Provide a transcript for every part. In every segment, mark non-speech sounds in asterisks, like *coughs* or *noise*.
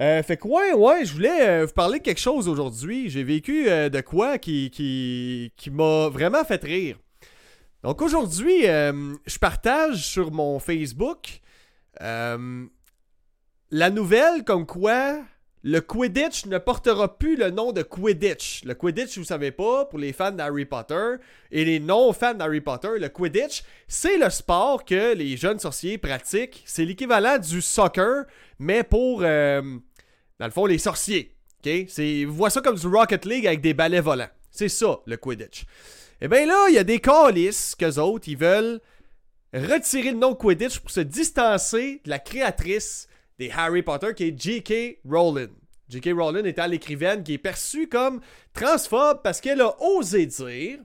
Euh, fait que ouais, ouais, je voulais euh, vous parler de quelque chose aujourd'hui. J'ai vécu euh, de quoi qui, qui, qui m'a vraiment fait rire. Donc aujourd'hui, euh, je partage sur mon Facebook la nouvelle comme quoi le Quidditch ne portera plus le nom de Quidditch. Le Quidditch, vous savez pas, pour les fans d'Harry Potter et les non-fans d'Harry Potter, le Quidditch, c'est le sport que les jeunes sorciers pratiquent. C'est l'équivalent du soccer, mais pour, dans le fond, les sorciers. ok? C'est, ça comme du Rocket League avec des balais volants. C'est ça, le Quidditch. Et bien là, il y a des calices qu'eux autres, ils veulent retirer le nom Quidditch pour se distancer de la créatrice des Harry Potter qui est J.K. Rowling. J.K. Rowling étant l'écrivaine qui est perçue comme transphobe parce qu'elle a osé dire,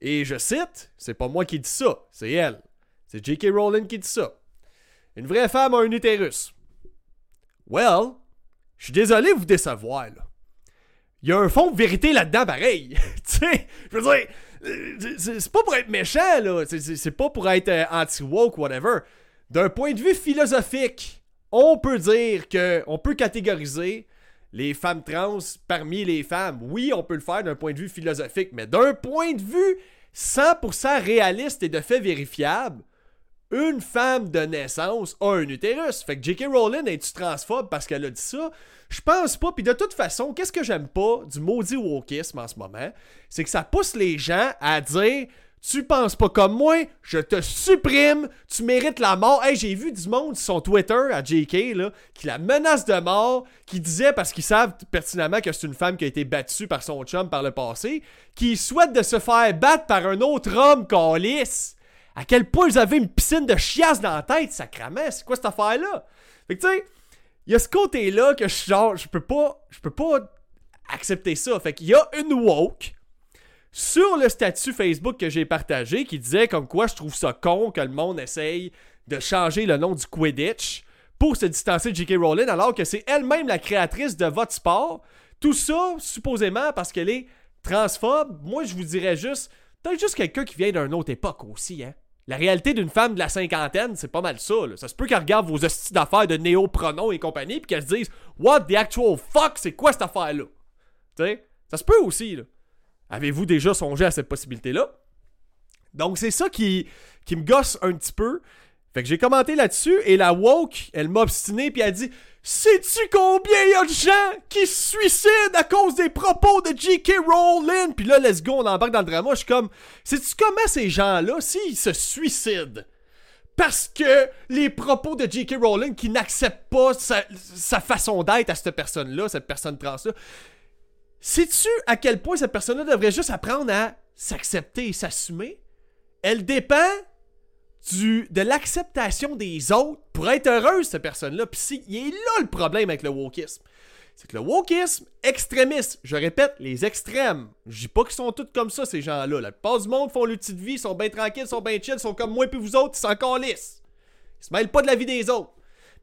et je cite, c'est pas moi qui dis ça, c'est elle. C'est J.K. Rowling qui dit ça. Une vraie femme a un utérus. Well, je suis désolé de vous décevoir, là. Il y a un fond de vérité là-dedans, pareil. *laughs* tu sais, je veux dire, euh, c'est pas pour être méchant, là. C'est pas pour être euh, anti-woke, whatever. D'un point de vue philosophique, on peut dire que, on peut catégoriser les femmes trans parmi les femmes. Oui, on peut le faire d'un point de vue philosophique, mais d'un point de vue 100% réaliste et de fait vérifiable, une femme de naissance a un utérus. Fait que J.K. Rowling est-tu transphobe parce qu'elle a dit ça? Je pense pas. Puis de toute façon, qu'est-ce que j'aime pas du maudit wokisme en ce moment? C'est que ça pousse les gens à dire Tu penses pas comme moi, je te supprime, tu mérites la mort. Hey, j'ai vu du monde sur son Twitter à J.K. Là, qui la menace de mort, qui disait parce qu'ils savent pertinemment que c'est une femme qui a été battue par son chum par le passé, qui souhaite de se faire battre par un autre homme calice. À quel point ils avaient une piscine de chiasse dans la tête, sacrament, c'est quoi cette affaire-là? Fait que tu sais, il y a ce côté-là que je genre, je peux pas, je peux pas accepter ça. Fait qu'il y a une woke sur le statut Facebook que j'ai partagé qui disait comme quoi je trouve ça con que le monde essaye de changer le nom du Quidditch pour se distancer de J.K. Rowling alors que c'est elle-même la créatrice de votre sport. Tout ça, supposément, parce qu'elle est transphobe. Moi, je vous dirais juste, peut-être juste quelqu'un qui vient d'une autre époque aussi, hein. La réalité d'une femme de la cinquantaine, c'est pas mal ça. Ça se peut qu'elle regarde vos hosties d'affaires de néo-pronoms et compagnie, puis qu'elle se dise What the actual fuck, c'est quoi cette affaire-là? Ça se peut aussi. Avez-vous déjà songé à cette possibilité-là? Donc, c'est ça qui, qui me gosse un petit peu. Fait que j'ai commenté là-dessus, et la woke, elle m'a obstiné, puis elle dit Sais-tu combien il y a de gens qui se suicident à cause des propos de J.K. Rowling? Puis là, let's go, on embarque dans le drama. Je suis comme Sais-tu comment ces gens-là, s'ils se suicident parce que les propos de J.K. Rowling qui n'acceptent pas sa, sa façon d'être à cette personne-là, cette personne trans-là, sais-tu à quel point cette personne-là devrait juste apprendre à s'accepter et s'assumer? Elle dépend de l'acceptation des autres pour être heureuse, cette personne-là. Puis c'est- il est là le problème avec le wokisme. C'est que le wokisme extrémiste, je répète, les extrêmes, je dis pas qu'ils sont tous comme ça, ces gens-là. La plupart du monde font leur petite vie, sont bien tranquilles, sont bien chill, sont comme moi puis vous autres, ils sont encore lisses. Ils se mêlent pas de la vie des autres.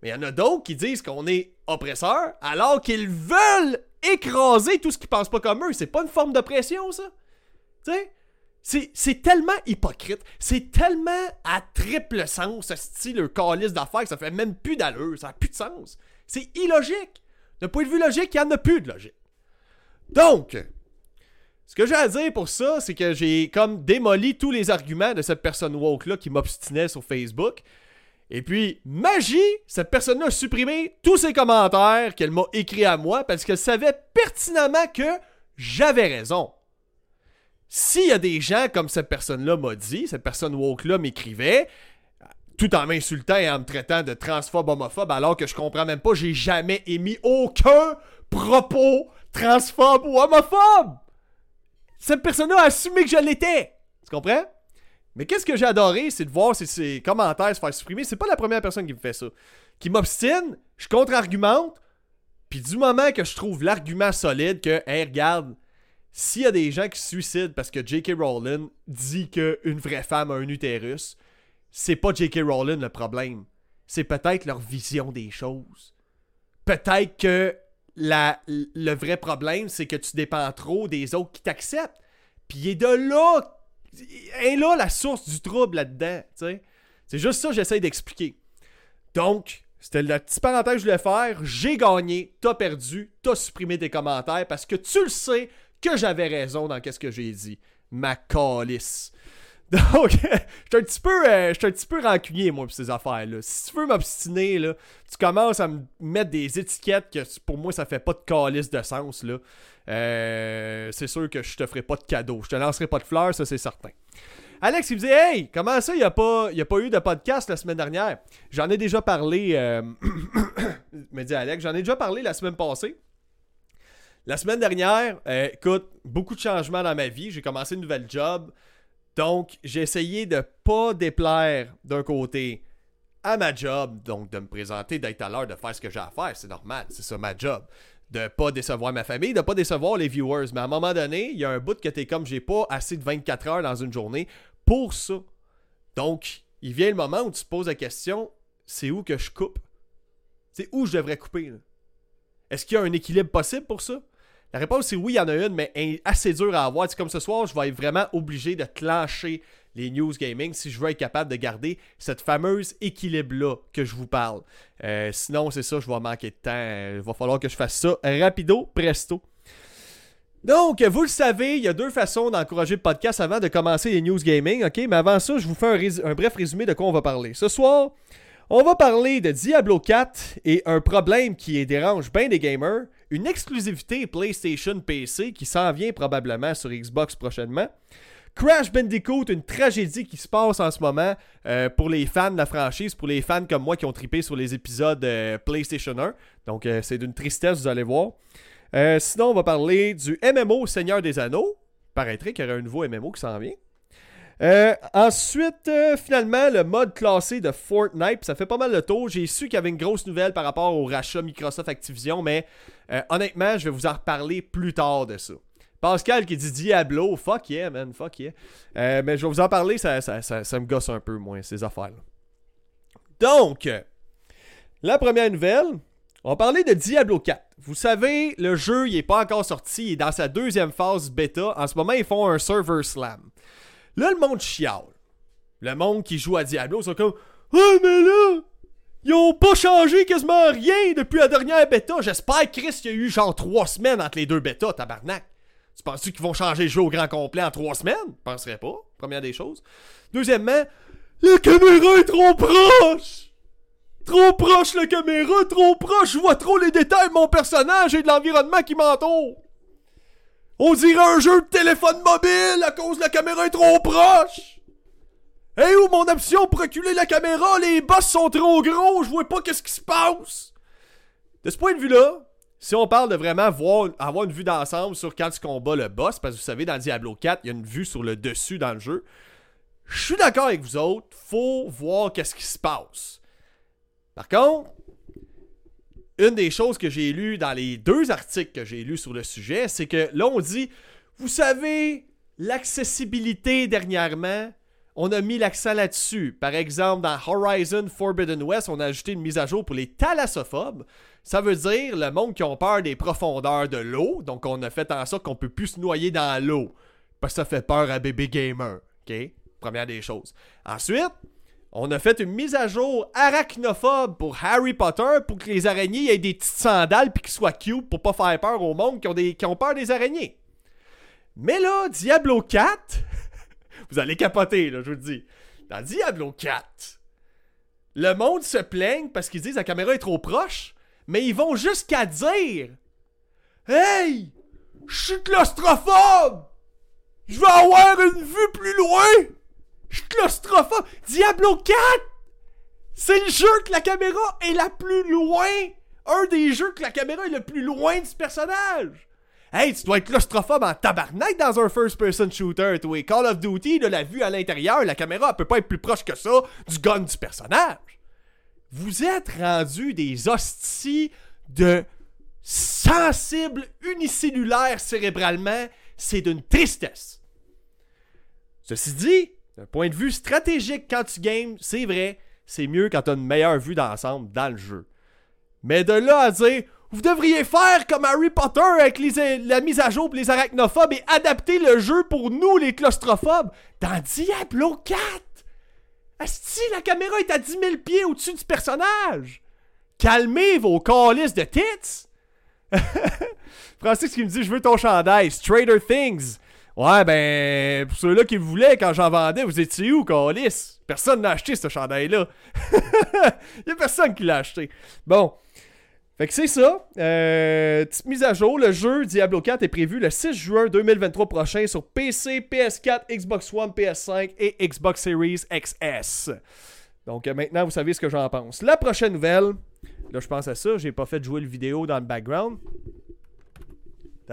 Mais il y en a d'autres qui disent qu'on est oppresseurs alors qu'ils veulent écraser tout ce qui pense pas comme eux. C'est pas une forme d'oppression, ça? Tu sais? C'est, tellement hypocrite. C'est tellement à triple sens, style, le calice d'affaires, que ça fait même plus d'allure. Ça a plus de sens. C'est illogique. D'un point de vue logique, il n'y en a plus de logique. Donc, ce que j'ai à dire pour ça, c'est que j'ai comme démoli tous les arguments de cette personne woke-là qui m'obstinait sur Facebook. Et puis, magie, cette personne-là a supprimé tous ses commentaires qu'elle m'a écrits à moi parce qu'elle savait pertinemment que j'avais raison. S'il y a des gens comme cette personne-là m'a dit, cette personne woke-là m'écrivait, tout en m'insultant et en me traitant de transphobe homophobe, alors que je comprends même pas, j'ai jamais émis aucun propos transphobe ou homophobe. Cette personne-là a assumé que je l'étais. Tu comprends? Mais qu'est-ce que j'ai adoré, c'est de voir ces commentaires se faire supprimer. C'est pas la première personne qui me fait ça. Qui m'obstine, je contre-argumente, puis du moment que je trouve l'argument solide que, hey, regarde, s'il y a des gens qui se suicident parce que J.K. Rowling dit qu'une vraie femme a un utérus, c'est pas J.K. Rowling le problème. C'est peut-être leur vision des choses. Peut-être que le vrai problème, c'est que tu dépends trop des autres qui t'acceptent. Puis il est de là, est là la source du trouble là-dedans. C'est juste ça que j'essaie d'expliquer. Donc, C'était la petite parenthèse que je voulais faire. J'ai gagné, t'as perdu, t'as supprimé tes commentaires parce que tu le sais que j'avais raison dans ce que j'ai dit. Ma calice. *laughs* Donc, je suis un petit peu, euh, un petit peu rancunier, moi, pour ces affaires-là. Si tu veux m'obstiner, là, tu commences à me mettre des étiquettes que pour moi, ça fait pas de calice de sens, là. Euh, c'est sûr que je te ferai pas de cadeau. Je te lancerai pas de fleurs, ça, c'est certain. Alex, il me dit Hey, comment ça, il n'y a, pas, a pas eu de podcast la semaine dernière? J'en ai déjà parlé. Euh... *coughs* me dit Alex, j'en ai déjà parlé la semaine passée. La semaine dernière, euh, écoute, beaucoup de changements dans ma vie. J'ai commencé une nouvelle job. Donc, j'ai essayé de pas déplaire d'un côté à ma job, donc de me présenter, d'être à l'heure, de faire ce que j'ai à faire. C'est normal, c'est ça ma job. De pas décevoir ma famille, de pas décevoir les viewers. Mais à un moment donné, il y a un bout que t'es comme j'ai pas assez de 24 heures dans une journée pour ça. Donc, il vient le moment où tu te poses la question c'est où que je coupe? C'est où je devrais couper Est-ce qu'il y a un équilibre possible pour ça? La réponse c'est oui, il y en a une, mais assez dur à avoir. C'est comme ce soir, je vais être vraiment obligé de clencher les news gaming si je veux être capable de garder cette fameuse équilibre-là que je vous parle. Euh, sinon, c'est ça, je vais manquer de temps. Il va falloir que je fasse ça rapido, presto. Donc, vous le savez, il y a deux façons d'encourager le podcast avant de commencer les news gaming, ok? Mais avant ça, je vous fais un bref résumé de quoi on va parler. Ce soir, on va parler de Diablo 4 et un problème qui dérange bien des gamers, une exclusivité PlayStation PC qui s'en vient probablement sur Xbox prochainement. Crash Bandicoot, une tragédie qui se passe en ce moment euh, pour les fans de la franchise, pour les fans comme moi qui ont tripé sur les épisodes euh, PlayStation 1. Donc euh, c'est d'une tristesse, vous allez voir. sinon, on va parler du MMO Seigneur des Anneaux. Paraîtrait qu'il y aurait un nouveau MMO qui s'en vient. Euh, ensuite, euh, finalement, le mode classé de Fortnite, ça fait pas mal de tour. J'ai su qu'il y avait une grosse nouvelle par rapport au rachat Microsoft Activision, mais euh, honnêtement, je vais vous en reparler plus tard de ça. Pascal qui dit Diablo, fuck yeah, man, fuck yeah. mais je vais vous en parler, ça, ça, ça, me gosse un peu, moins, ces affaires-là. Donc, la première nouvelle, on parler de Diablo 4. Vous savez, le jeu, il est pas encore sorti, il est dans sa deuxième phase bêta. En ce moment, ils font un server slam. Là, le monde chiale. Le monde qui joue à Diablo, c'est comme Ah, mais là, ils ont pas changé quasiment rien depuis la dernière bêta. J'espère, Chris, qu'il y a eu genre trois semaines entre les deux bêtas, tabarnak. Tu penses-tu qu'ils vont changer le jeu au grand complet en trois semaines? Je penserais pas, première des choses. Deuxièmement, la caméra est trop proche! Trop proche la caméra, trop proche, je vois trop les détails de mon personnage et de l'environnement qui m'entoure. On dirait un jeu de téléphone mobile à cause de la caméra est trop proche. Hey, où mon option pour reculer la caméra? Les boss sont trop gros, je vois pas qu'est-ce qui se passe. De ce point de vue-là, si on parle de vraiment voir, avoir une vue d'ensemble sur quand tu combats le boss, parce que vous savez, dans Diablo 4, il y a une vue sur le dessus dans le jeu. Je suis d'accord avec vous autres, faut voir qu'est-ce qui se passe. Par contre, une des choses que j'ai lues dans les deux articles que j'ai lus sur le sujet, c'est que là, on dit, vous savez, l'accessibilité dernièrement, on a mis l'accent là-dessus. Par exemple, dans Horizon Forbidden West, on a ajouté une mise à jour pour les thalassophobes. Ça veut dire le monde qui ont peur des profondeurs de l'eau. Donc, on a fait en sorte qu'on peut plus se noyer dans l'eau. Parce que ça fait peur à bébé gamer. OK? Première des choses. Ensuite, on a fait une mise à jour arachnophobe pour Harry Potter pour que les araignées aient des petites sandales puis qu'ils soient cute pour pas faire peur au monde qui ont, peur des araignées. Mais là, Diablo 4, *laughs* vous allez capoter, là, je vous le dis. Dans Diablo 4, le monde se plaigne parce qu'ils disent la caméra est trop proche, mais ils vont jusqu'à dire Hey, je suis claustrophobe! Je veux avoir une vue plus loin! Je claustrophobe. Diablo 4! C'est le jeu que la caméra est la plus loin. Un des jeux que la caméra est le plus loin du personnage. Hey, tu dois être claustrophobe en tabarnak dans un first-person shooter, toi. Call of Duty, de la vue à l'intérieur, la caméra peut pas être plus proche que ça du gun du personnage. Vous êtes rendu des hosties de sensibles unicellulaires cérébralement. C'est d'une tristesse. Ceci dit, d'un point de vue stratégique, quand tu games, c'est vrai, c'est mieux quand tu as une meilleure vue d'ensemble dans le jeu. Mais de là à dire, vous devriez faire comme Harry Potter avec la mise à jour pour les arachnophobes et adapter le jeu pour nous, les claustrophobes, dans Diablo 4! Asti, la caméra est à 10 000 pieds au-dessus du personnage! Calmez vos calices de tits! *laughs* Francis qui me dit Je veux ton chandail, Stranger Things. Ouais, ben, pour ceux-là qui voulaient quand j'en vendais, vous étiez où, calice? Personne n'a acheté ce chandail-là. Il *laughs* y a personne qui l'a acheté. Bon. Fait que c'est ça. Euh, petite mise à jour. Le jeu Diablo 4 est prévu le 6 juin 2023 prochain sur PC, PS4, Xbox One, PS5 et Xbox Series XS. Donc euh, maintenant, vous savez ce que j'en pense. La prochaine nouvelle. Là, je pense à ça. J'ai pas fait jouer le vidéo dans le background.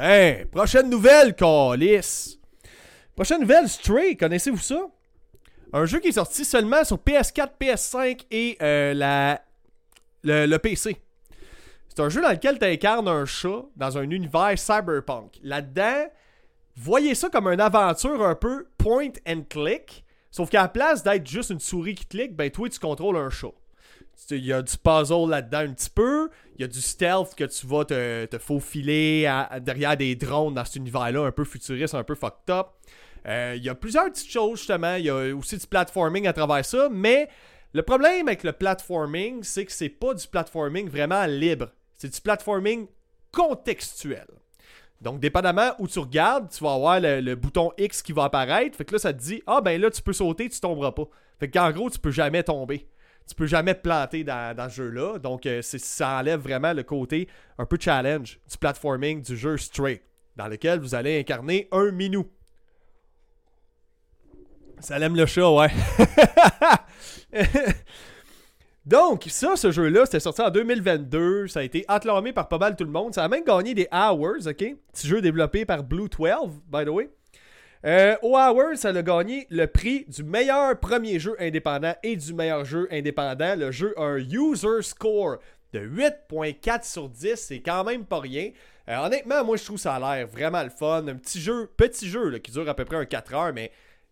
Hey, prochaine nouvelle, Calis. Prochaine nouvelle, Stray. Connaissez-vous ça? Un jeu qui est sorti seulement sur PS4, PS5 et euh, la, le, PC. C'est un jeu dans lequel tu incarnes un chat dans un univers cyberpunk. Là-dedans, voyez ça comme une aventure un peu point and click. Sauf qu'à la place d'être juste une souris qui clique, ben toi tu contrôles un chat. Il y a du puzzle là-dedans un petit peu. Il y a du stealth que tu vas te, te faufiler derrière des drones dans cet univers-là, un peu futuriste, un peu fucked up. Euh, il y a plusieurs petites choses, justement. Il y a aussi du platforming à travers ça. Mais le problème avec le platforming, c'est que c'est pas du platforming vraiment libre. C'est du platforming contextuel. Donc, dépendamment où tu regardes, tu vas avoir le, bouton X qui va apparaître. Fait que là, ça te dit Ah, ben là, tu peux sauter, tu tomberas pas. Fait qu'en gros, tu peux jamais tomber. Tu peux jamais te planter dans, dans ce jeu-là. Donc, euh, ça enlève vraiment le côté un peu challenge du platforming du jeu Stray, dans lequel vous allez incarner un minou. Ça l'aime le chat, ouais. *laughs* Donc, ça, ce jeu-là, c'était sorti en 2022. Ça a été acclamé par pas mal tout le monde. Ça a même gagné des Hours, ok? Petit jeu développé par Blue 12, by the way. Euh, Hours, ça a gagné le prix du meilleur premier jeu indépendant et du meilleur jeu indépendant. Le jeu a un user score de 8.4 sur 10. C'est quand même pas rien. Euh, honnêtement, moi, je trouve ça a l'air vraiment le fun. Un petit jeu, petit jeu qui dure à peu près un 4 heures, mais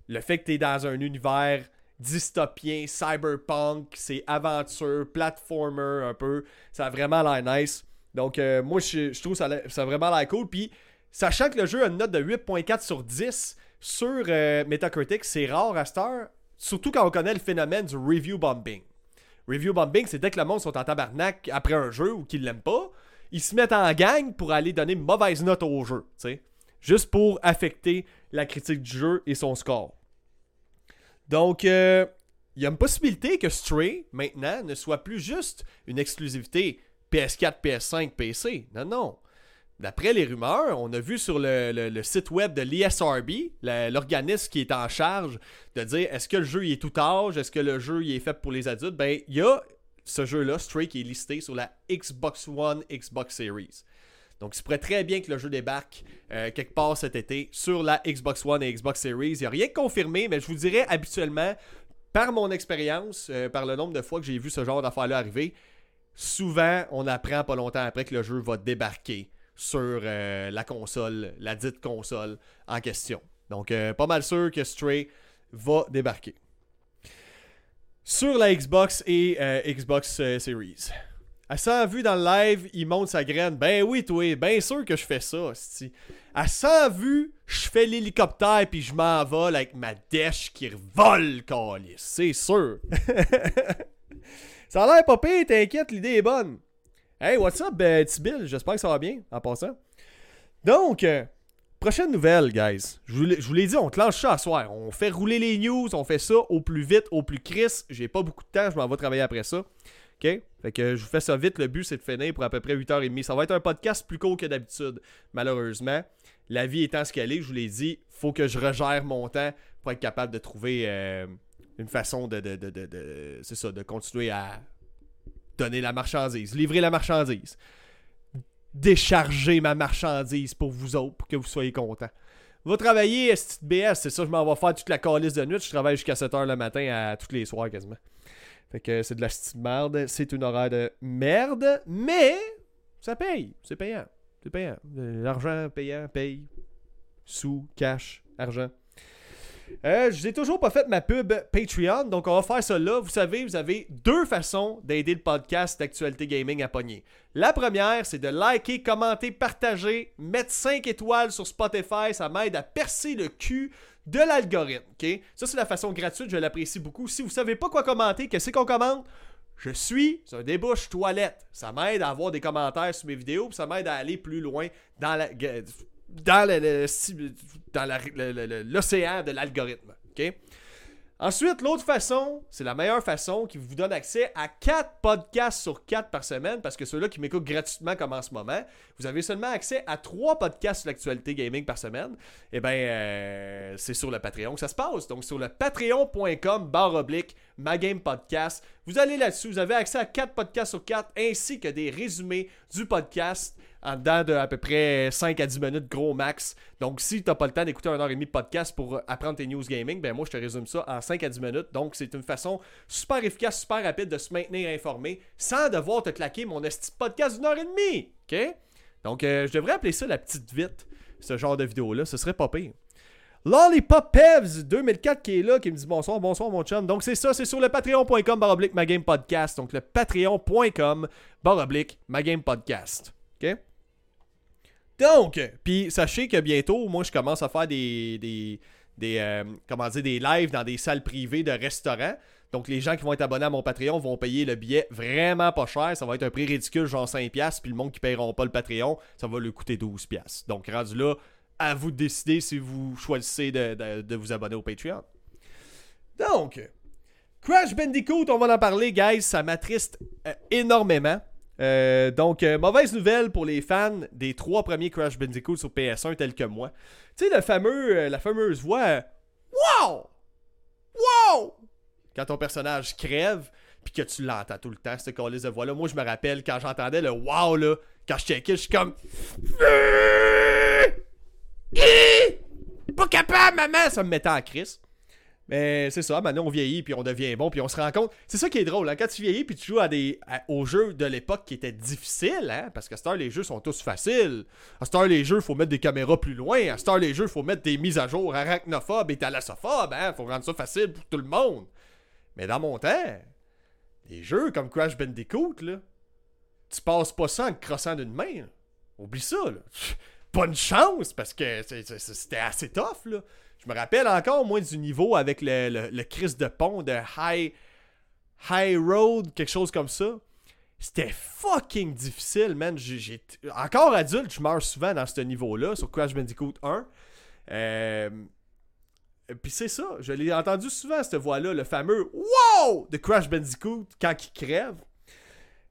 le fait que tu es dans un univers dystopien, cyberpunk, c'est aventure, platformer un peu, ça a vraiment l'air nice. Donc, euh, moi, je, trouve ça, ça a vraiment l'air cool. Puis, sachant que le jeu a une note de 8.4 sur 10 sur euh, Metacritic, c'est rare à cette heure, surtout quand on connaît le phénomène du review bombing. Review bombing, c'est dès que le monde sont en tabarnak après un jeu ou qu'ils l'aiment pas, ils se mettent en gang pour aller donner mauvaise note au jeu, tu sais. Juste pour affecter la critique du jeu et son score. Donc, euh, il y a une possibilité que Stray, maintenant, ne soit plus juste une exclusivité PS4, PS5, PC. Non, non. D'après les rumeurs, on a vu sur le, site web de l'ISRB, l'organisme qui est en charge de dire est-ce que le jeu est tout âge, est-ce que le jeu est fait pour les adultes, ben il y a ce jeu-là, Stray, qui est listé sur la Xbox One, Xbox Series. Donc, il se pourrait très bien que le jeu débarque euh, quelque part cet été sur la Xbox One et Xbox Series. Il n'y a rien de confirmé, mais je vous dirais habituellement, par mon expérience, euh, par le nombre de fois que j'ai vu ce genre d'affaires-là arriver, souvent, on apprend pas longtemps après que le jeu va débarquer sur euh, la console, la dite console en question. Donc, pas mal sûr que Stray va débarquer. Sur la Xbox et Xbox Series. À 100 vues dans le live, il monte sa graine. Ben oui, toi, bien sûr que je fais ça. À 100 vues, je fais l'hélicoptère puis je m'envole avec ma dèche qui revole, calice. C'est sûr. *laughs* ça a l'air pas pire, t'inquiète, l'idée est bonne. Hey, what's up, ben, Bill? J'espère que ça va bien en passant. Donc, euh, prochaine nouvelle, guys. Je vous l'ai dit, on clenche ça à soir. On fait rouler les news, on fait ça au plus vite, au plus crisp. J'ai pas beaucoup de temps, je m'en vais travailler après ça. OK? Fait que je vous fais ça vite. Le but, c'est de finir pour à peu près 8h30. Ça va être un podcast plus court que d'habitude, malheureusement. La vie étant ce qu'elle est, je vous l'ai dit, faut que je regère mon temps pour être capable de trouver euh, une façon de, c'est ça, de continuer à donner la marchandise, livrer la marchandise, décharger ma marchandise pour vous autres, pour que vous soyez contents. Va travailler, BS, c'est ça, je m'en vais faire toute la calice de nuit. Je travaille jusqu'à 7h le matin à tous les soirs quasiment. Fait que c'est de la petite merde. C'est une horaire de merde, mais ça paye. C'est payant. C'est payant. L'argent payant paye. Sous, cash, argent. Euh, je vous ai toujours pas fait ma pub Patreon, donc on va faire ça là. Vous savez, vous avez deux façons d'aider le podcast d'actualité gaming à pogner. La première, c'est de liker, commenter, partager, mettre 5 étoiles sur Spotify. Ça m'aide à percer le cul de l'algorithme. ok? Ça, c'est la façon gratuite, je l'apprécie beaucoup. Si vous savez pas quoi commenter, qu'est-ce qu'on commente? Je suis un débouche toilette. Ça m'aide à avoir des commentaires sur mes vidéos, puis ça m'aide à aller plus loin dans la dans l'océan de l'algorithme. OK? Ensuite, l'autre façon, c'est la meilleure façon qui vous donne accès à 4 podcasts sur 4 par semaine, parce que ceux-là qui m'écoutent gratuitement comme en ce moment, vous avez seulement accès à 3 podcasts sur l'actualité gaming par semaine. Eh bien, euh, c'est sur le Patreon que ça se passe. Donc, sur le patreon.com barre oblique podcast. Vous allez là-dessus, vous avez accès à 4 podcasts sur 4, ainsi que des résumés du podcast en dedans de à peu près 5 à 10 minutes gros max. Donc si tu n'as pas le temps d'écouter un heure et demie de podcast pour apprendre tes news gaming, ben moi je te résume ça en 5 à 10 minutes. Donc c'est une façon super efficace, super rapide de se maintenir informé sans devoir te claquer mon esti podcast d'une heure et demie. OK? Donc euh, je devrais appeler ça la petite vite, ce genre de vidéo-là. Ce serait pas pire. Lollipop Pevs 2004 qui est là, qui me dit bonsoir, bonsoir mon chum. Donc c'est ça, c'est sur le patreon.com baroblique ma game podcast. Donc le patreon.com baroblique ma game podcast. OK? Donc, puis sachez que bientôt, moi, je commence à faire des, des, des euh, comment dire, des lives dans des salles privées de restaurants. Donc, les gens qui vont être abonnés à mon Patreon vont payer le billet vraiment pas cher. Ça va être un prix ridicule, genre 5$. Puis le monde qui paieront pas le Patreon, ça va lui coûter 12$. Donc, rendu là, à vous de décider si vous choisissez de, vous abonner au Patreon. Donc, Crash Bandicoot, on va en parler, guys. Ça m'attriste euh, énormément. Euh, donc, euh, mauvaise nouvelle pour les fans des trois premiers Crash Bandicoot sur PS1 tels que moi. Tu sais, le fameux, euh, la fameuse voix Wow! Wow! Quand ton personnage crève, puis que tu l'entends tout le temps, cette calice de voix-là. Moi, je me rappelle quand j'entendais le wow, là, quand je checkais, je suis comme. Pas capable, maman! Ça me mettait en crise. Mais c'est ça, maintenant on vieillit puis on devient bon puis on se rend compte. C'est ça qui est drôle, hein? quand tu vieillis puis tu joues des aux jeux de l'époque qui étaient difficiles, hein? parce qu'à cette les jeux sont tous faciles. À cette heure les jeux, faut mettre des caméras plus loin. À cette heure les jeux, faut mettre des mises à jour arachnophobes et thalassophobes, hein? Faut rendre ça facile pour tout le monde. Mais dans mon temps, les jeux comme Crash Bandicoot, là, tu passes pas ça en crossant d'une main. Oublie ça. Une chance parce que c'était assez tough, là. Je me rappelle encore, moins du niveau avec le, le, de pont de High, High Road, quelque chose comme ça. C'était fucking difficile, man. Encore adulte, je meurs souvent dans ce niveau-là, sur Crash Bandicoot 1. Euh... Puis c'est ça, je l'ai entendu souvent, cette voix-là, le fameux Wow! de Crash Bandicoot quand il crève.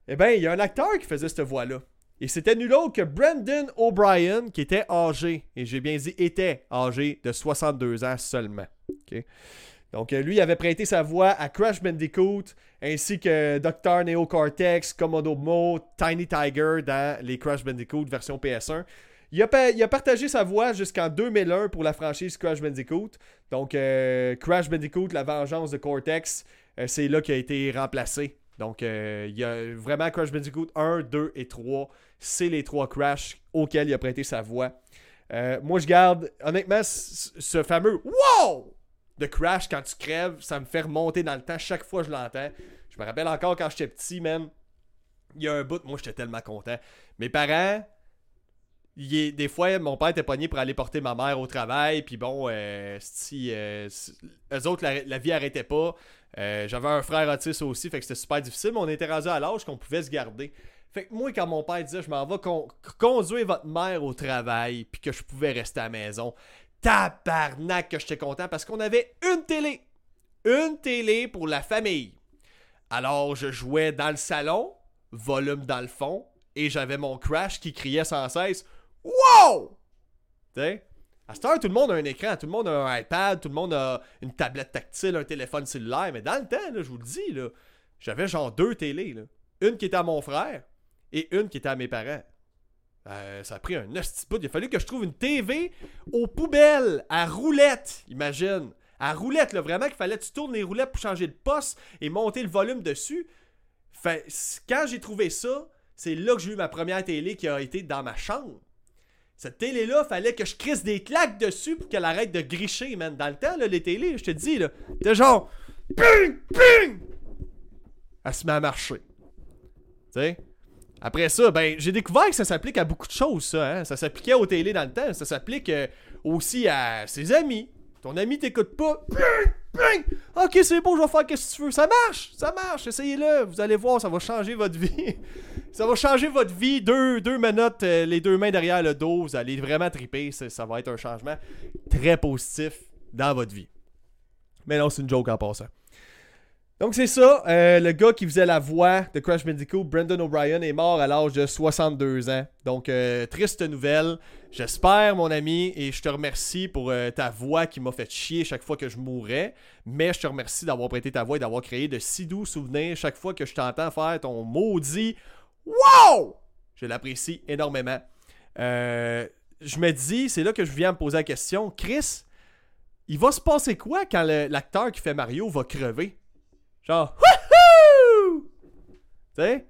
Eh bien, il y a un acteur qui faisait cette voix-là. Et c'était nul autre que Brandon O'Brien, qui était âgé, et j'ai bien dit était âgé, de 62 ans seulement. Donc euh, lui avait prêté sa voix à Crash Bandicoot, ainsi que Dr. Neo Cortex, Komodo Mo, Tiny Tiger dans les Crash Bandicoot version PS1. Il a, partagé sa voix jusqu'en 2001 pour la franchise Crash Bandicoot. Donc euh, Crash Bandicoot, la vengeance de Cortex, euh, c'est là qu'il a été remplacé. Donc, il y a vraiment Crash Bandicoot 1, 2 et 3 c'est les trois Crash auxquels il a prêté sa voix. Euh, moi, je garde, honnêtement, ce fameux Wow! de Crash quand tu crèves, ça me fait remonter dans le temps chaque fois que je l'entends. Je me rappelle encore quand j'étais petit, même. Il y a un bout, moi, j'étais tellement content. Mes parents, des fois, mon père était pogné pour aller porter ma mère au travail, puis bon, euh, si, euh, eux autres, la, vie arrêtait pas. J'avais un frère autiste aussi, fait que c'était super difficile, mais on était rendu à l'âge qu'on pouvait se garder. Fait que moi, quand mon père disait je m'en vais conduire votre mère au travail, puis que je pouvais rester à la maison, tabarnak que j'étais content parce qu'on avait une télé. Une télé pour la famille. Alors, je jouais dans le salon, volume dans le fond, et j'avais mon crash qui criait sans cesse Wow! Tu sais? À cette heure, tout le monde a un écran, tout le monde a un iPad, tout le monde a une tablette tactile, un téléphone cellulaire. Mais dans le temps, je vous le dis, j'avais genre deux télés. Une qui était à mon frère, et une qui était à mes parents. Euh, ça a pris un bout. Il a fallu que je trouve une TV aux poubelles, à roulette, imagine. À roulette, vraiment qu'il fallait que tu tournes les roulettes pour changer de poste et monter le volume dessus. Quand j'ai trouvé ça, c'est là que j'ai eu ma première télé qui a été dans ma chambre. Cette télé-là, fallait que je crisse des claques dessus pour qu'elle arrête de gricher, man. Dans le temps, là, les télés, je te dis, là, c'était genre. Ping! Ping! Elle se met à marcher. Tu sais? Après ça, ben, j'ai découvert que ça s'applique à beaucoup de choses, ça. Hein? Ça s'appliquait aux télé dans le temps. Ça s'applique euh, aussi à ses amis. Ton ami t'écoute pas. Ok, c'est bon, je vais faire ce que tu veux. Ça marche, ça marche. Essayez-le. Vous allez voir, ça va changer votre vie. Ça va changer votre vie. Deux, deux minutes, euh, les deux mains derrière le dos. Vous allez vraiment triper. Ça, va être un changement très positif dans votre vie. Mais non, c'est une joke en passant. Donc c'est ça, euh, le gars qui faisait la voix de Crash Bandicoot, Brendan O'Brien, est mort à l'âge de 62 ans. Donc euh, triste nouvelle. J'espère mon ami et je te remercie pour ta voix qui m'a fait chier chaque fois que je mourrais. Mais je te remercie d'avoir prêté ta voix et d'avoir créé de si doux souvenirs chaque fois que je t'entends faire ton maudit Wow! Je l'apprécie énormément. je me dis, c'est là que je viens me poser la question, Chris, il va se passer quoi quand l'acteur qui fait Mario va crever? Genre, wouhou! Tu sais?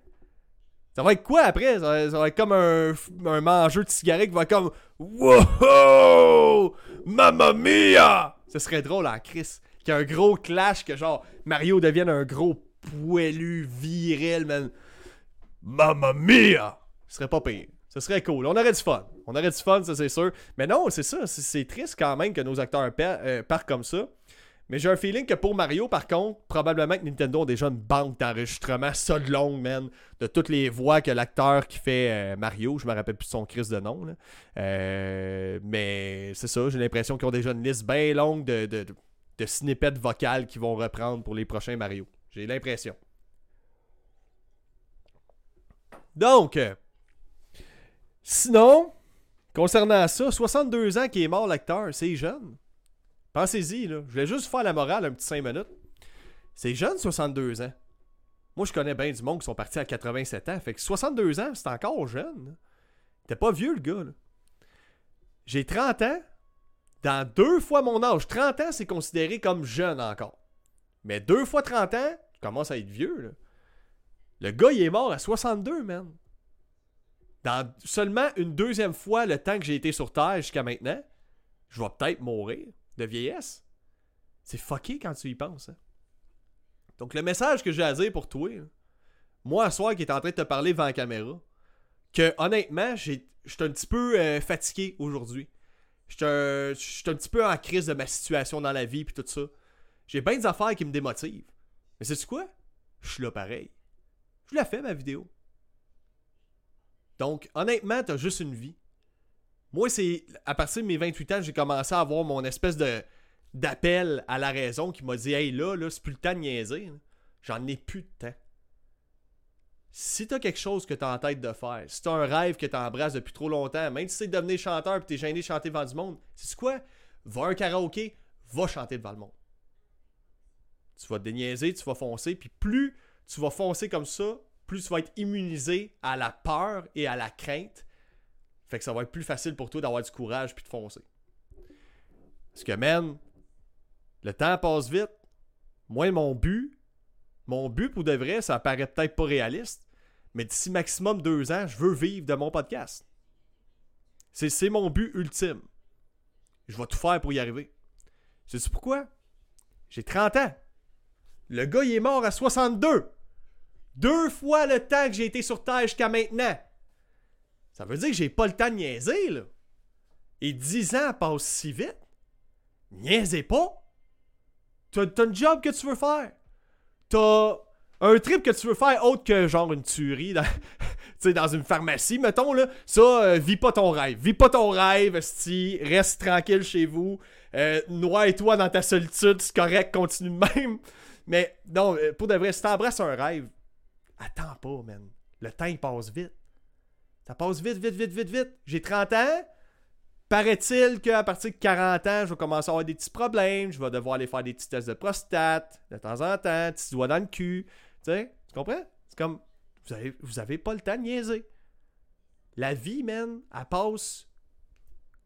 Ça va être quoi après? Ça va, être comme un, un mangeur de cigarettes qui va être comme Wouhou! Mamma mia! Ce serait drôle en Chris. Qu'il un gros clash, que genre Mario devienne un gros poilu viril, man. Mamma mia! Ce serait pas pire. Ce serait cool. On aurait du fun. On aurait du fun, ça c'est sûr. Mais non, c'est ça. C'est triste quand même que nos acteurs euh, partent comme ça. Mais j'ai un feeling que pour Mario, par contre, probablement que Nintendo a déjà une banque d'enregistrement ça de longue, man, de toutes les voix que l'acteur qui fait euh, Mario, je me rappelle plus son crise de nom. Euh, mais c'est ça, j'ai l'impression qu'ils ont déjà une liste bien longue de, de, de snippets vocales qu'ils vont reprendre pour les prochains Mario. J'ai l'impression. Donc, euh, sinon, concernant ça, 62 ans qui est mort l'acteur, c'est jeune. Pensez-y, là. Je voulais juste faire la morale un petit 5 minutes. C'est jeune, 62 ans. Moi, je connais bien du monde qui sont partis à 87 ans. Fait que 62 ans, c'est encore jeune. T'es pas vieux, le gars. J'ai 30 ans. Dans deux fois mon âge. 30 ans, c'est considéré comme jeune encore. Mais deux fois 30 ans, je commence à être vieux. Là. Le gars, il est mort à 62, man. Dans seulement une deuxième fois le temps que j'ai été sur Terre jusqu'à maintenant, je vais peut-être mourir de vieillesse. C'est fucké quand tu y penses. Hein. Donc, le message que j'ai à dire pour toi, moi, à soir qui est en train de te parler devant la caméra, que honnêtement, je suis un petit peu euh, fatigué aujourd'hui. Je suis un, petit peu en crise de ma situation dans la vie puis tout ça. J'ai bien des qui me démotivent. Mais c'est quoi? Je suis là pareil. Je l'ai fait ma vidéo. Donc, honnêtement, t'as juste une vie. Moi, c'est à partir de mes 28 ans, j'ai commencé à avoir mon espèce de d'appel à la raison qui m'a dit Hey là, là, c'est plus le temps de niaiser. J'en ai plus de temps. Si t'as quelque chose que t'as en tête de faire, si t'as un rêve que t'embrasses depuis trop longtemps, même si c'est de devenir chanteur et t'es gêné de chanter devant du monde, c'est quoi? Va un karaoké, va chanter devant le monde. Tu vas te déniaiser, tu vas foncer, puis plus tu vas foncer comme ça, plus tu vas être immunisé à la peur et à la crainte fait que ça va être plus facile pour toi d'avoir du courage puis de foncer. Parce que, man, le temps passe vite. Moi, mon but, mon but pour de vrai, ça paraît peut-être pas réaliste, mais d'ici maximum deux ans, je veux vivre de mon podcast. C'est mon but ultime. Je vais tout faire pour y arriver. Sais-tu pourquoi? J'ai 30 ans. Le gars, il est mort à 62. Deux fois le temps que j'ai été sur Terre jusqu'à maintenant. Ça veut dire que j'ai pas le temps de niaiser, là. Et 10 ans passent si vite. Niaisez pas. T'as as un job que tu veux faire. T'as un trip que tu veux faire autre que genre une tuerie dans, *laughs* une pharmacie, mettons, là. Ça, euh, vis pas ton rêve. Vis pas ton rêve, sti. Reste tranquille chez vous. Euh, Noie-toi dans ta solitude, c'est correct, continue de même. Mais non, euh, pour de vrai, si t'embrasses un rêve, attends pas, man. Le temps, il passe vite. Ça passe vite, vite, vite, vite, vite. J'ai 30 ans. Paraît-il qu'à partir de 40 ans, je vais commencer à avoir des petits problèmes. Je vais devoir aller faire des petits tests de prostate de temps en temps, petits doigts dans le cul. Tu sais, tu comprends? C'est comme, vous avez, vous avez pas le temps de niaiser. La vie, man, elle passe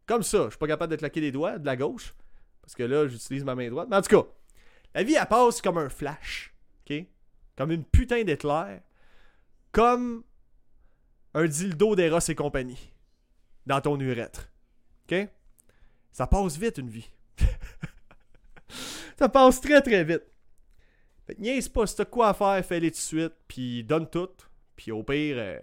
comme ça. Je suis pas capable de claquer les doigts de la gauche. Parce que là, j'utilise ma main droite. Mais en tout cas, la vie, elle passe comme un flash. OK? Comme une putain d'éclair. Comme un dildo d'Eros et compagnie dans ton urètre. OK? Ça passe vite une vie. *laughs* ça passe très très vite. Fait niaise pas, si t'as quoi à faire, fais-les tout de suite, puis donne tout. Puis au pire, euh,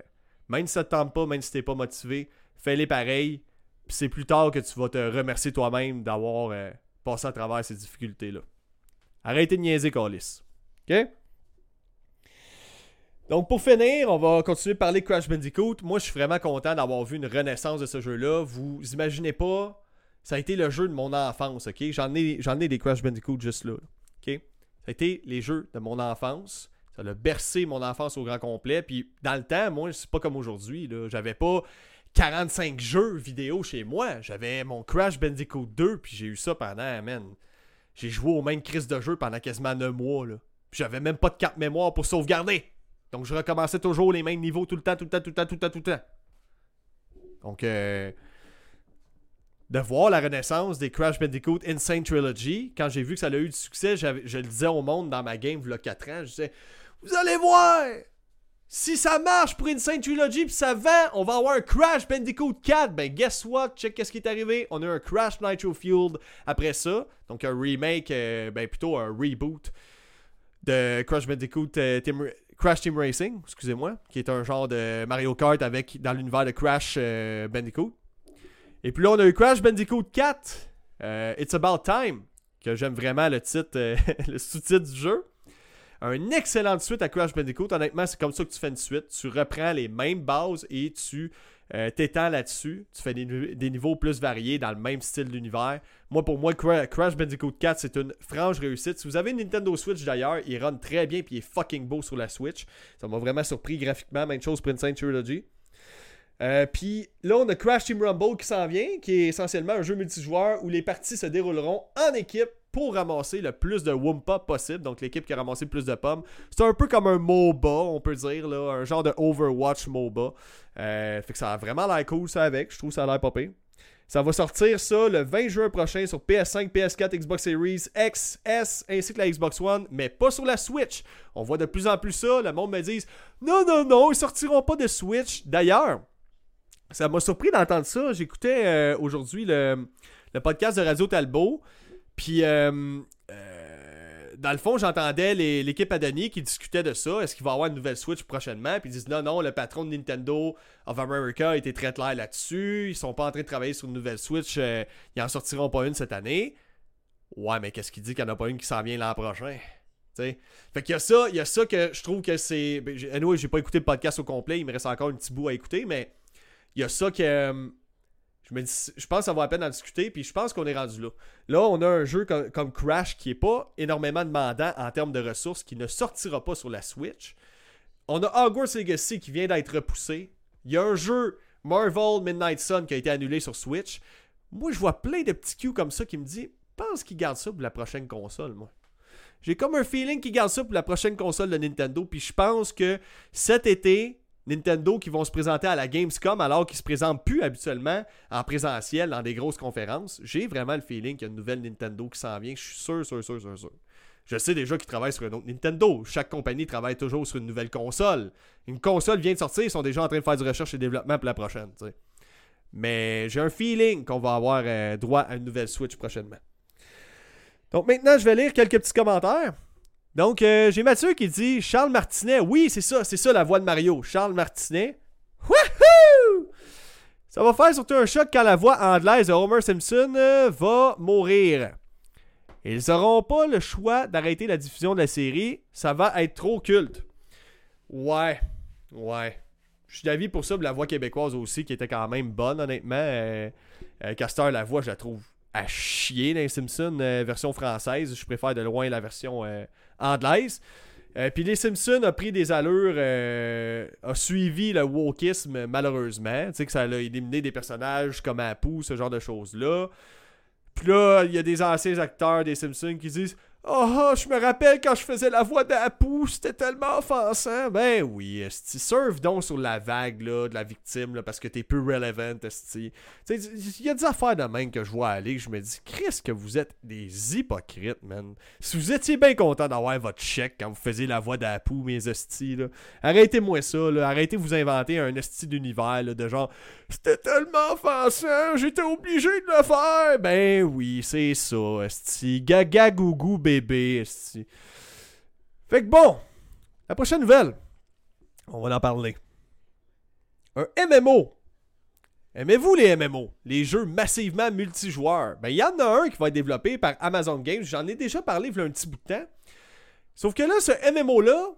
même si ça te tente pas, même si t'es pas motivé, fais-les pareil. Puis c'est plus tard que tu vas te remercier toi-même d'avoir euh, passer à travers ces difficultés-là. Arrêtez de niaiser, Calis. OK? Donc, pour finir, on va continuer de parler de Crash Bandicoot. Moi, je suis vraiment content d'avoir vu une renaissance de ce jeu-là. Vous imaginez pas, ça a été le jeu de mon enfance, ok? J'en ai, j'en des Crash Bandicoot juste là, ok? Ça a été les jeux de mon enfance. Ça a bercé mon enfance au grand complet. Puis, dans le temps, moi, c'est pas comme aujourd'hui. J'avais pas 45 jeux vidéo chez moi. J'avais mon Crash Bandicoot 2, puis j'ai eu ça pendant, man. J'ai joué au même crise de jeu pendant quasiment 9 mois, là. Puis j'avais même pas de carte mémoire pour sauvegarder. Donc, je recommençais toujours les mêmes niveaux tout le temps, tout le temps, tout le temps, tout le temps, tout le temps. Donc, euh, de voir la renaissance des Crash Bandicoot Insane Trilogy, quand j'ai vu que ça a eu du succès, je le disais au monde dans ma game, il y a 4 ans, je disais Vous allez voir Si ça marche pour Insane Trilogy puis ça vend, on va avoir un Crash Bandicoot 4. Ben, guess what? Check qu'est-ce qui est arrivé. On a un Crash Nitro Fueled après ça. Donc, un remake, euh, ben plutôt un reboot de Crash Bandicoot euh, Crash Team Racing, excusez-moi, qui est un genre de Mario Kart avec dans l'univers de Crash euh, Bandicoot. Et puis là, on a eu Crash Bandicoot 4, euh, It's About Time, que j'aime vraiment le titre, *laughs* le sous-titre du jeu. Un excellent suite à Crash Bandicoot. Honnêtement, c'est comme ça que tu fais une suite. Tu reprends les mêmes bases et tu euh, t'étends là-dessus. Tu fais des, niveaux plus variés dans le même style d'univers. Moi, pour moi, Crash Bandicoot 4, c'est une franche réussite. Si vous avez une Nintendo Switch d'ailleurs, il run très bien et il est fucking beau sur la Switch. Ça m'a vraiment surpris graphiquement. Même chose pour Insane Trilogy. Euh, puis là, on a Crash Team Rumble qui s'en vient, qui est essentiellement un jeu multijoueur où les parties se dérouleront en équipe pour ramasser le plus de Wumpa possible. Donc l'équipe qui a ramassé le plus de pommes. C'est un peu comme un MOBA, on peut dire, là, un genre de Overwatch MOBA. Euh, fait que ça a vraiment l'air cool ça avec. Je trouve ça a l'air popé. Ça va sortir ça le 20 juin prochain sur PS5, PS4, Xbox Series X, S ainsi que la Xbox One, mais pas sur la Switch. On voit de plus en plus ça. Le monde me dit non, non, non, ils sortiront pas de Switch. D'ailleurs, ça m'a surpris d'entendre ça. J'écoutais euh, aujourd'hui le, le, podcast de Radio Talbot. Puis, euh, euh, dans le fond, j'entendais l'équipe Adani qui discutait de ça. Est-ce qu'il va y avoir une nouvelle Switch prochainement? Puis ils disent non, non, le patron de Nintendo of America a été très clair là-dessus. Ils sont pas en train de travailler sur une nouvelle Switch. Euh, ils en sortiront pas une cette année. Ouais, mais qu'est-ce qu'il dit qu'il n'y en a pas une qui s'en vient l'an prochain? T'sais. Fait qu'il y a ça, il y a ça que je trouve que c'est. Ben, anyway, j'ai pas écouté le podcast au complet, il me reste encore un petit bout à écouter, mais il y a ça que je pense vaut la peine d'en discuter, puis je pense qu'on est rendu là. Là, on a un jeu comme, Crash qui est pas énormément demandant en termes de ressources, qui ne sortira pas sur la Switch. On a Hogwarts Legacy qui vient d'être repoussé. Il y a un jeu Marvel Midnight Sun qui a été annulé sur Switch. Moi, je vois plein de petits cues comme ça qui me disent pense qu'ils gardent ça pour la prochaine console, moi. J'ai comme un feeling qu'ils gardent ça pour la prochaine console de Nintendo, puis je pense que cet été, Nintendo qui vont se présenter à la Gamescom alors qu'ils se présentent plus habituellement en présentiel dans des grosses conférences. J'ai vraiment le feeling qu'il y a une nouvelle Nintendo qui s'en vient. Je suis sûr, sûr, sûr, sûr, sûr. Je sais déjà qu'ils travaillent sur un autre Nintendo. Chaque compagnie travaille toujours sur une nouvelle console. Une console vient de sortir, ils sont déjà en train de faire du recherche et développement pour la prochaine. Mais j'ai un feeling qu'on va avoir euh, droit à une nouvelle Switch prochainement. Donc maintenant, je vais lire quelques petits commentaires. Donc, euh, j'ai Mathieu qui dit Charles Martinet. Oui, c'est ça, c'est ça la voix de Mario. Charles Martinet. Wouhou! Ça va faire surtout un choc quand la voix anglaise de Homer Simpson euh, va mourir. Ils n'auront pas le choix d'arrêter la diffusion de la série. Ça va être trop culte. Ouais, ouais. Je suis d'avis pour ça, la voix québécoise aussi, qui était quand même bonne, honnêtement. Euh, Castor, la voix, je la trouve à chier dans les Simpsons, version française. Je préfère de loin la version anglaise. Euh, puis les Simpsons a pris des allures, euh, a suivi le wokisme malheureusement. Tu sais que ça a éliminé des personnages comme Apu, ce genre de choses-là. Puis là, il y a des anciens acteurs des Simpsons qui disent Oh, je me rappelle quand je faisais la voix d'Apu, c'était tellement offensant. Ben oui, esti. Surfe donc sur la vague là, de la victime là, parce que t'es plus relevant, esti. Il y a des affaires de même que je vois aller je me dis, Chris, que vous êtes des hypocrites, man. Si vous étiez bien content d'avoir votre chèque quand vous faisiez la voix d'Apu, mes estis, là, arrêtez-moi ça, là. Arrêtez de vous inventer un esti d'univers, de genre, c'était tellement offensant, j'étais obligé de le faire. Ben oui, c'est ça, esti. Gaga gougou, bébé bébé. Fait que bon, la prochaine nouvelle, on va en parler. Un MMO. Aimez-vous les MMO, les jeux massivement multijoueurs? Ben, il y en a un qui va être développé par Amazon Games. J'en ai déjà parlé il y a un petit bout de temps. Sauf que là, ce MMO-là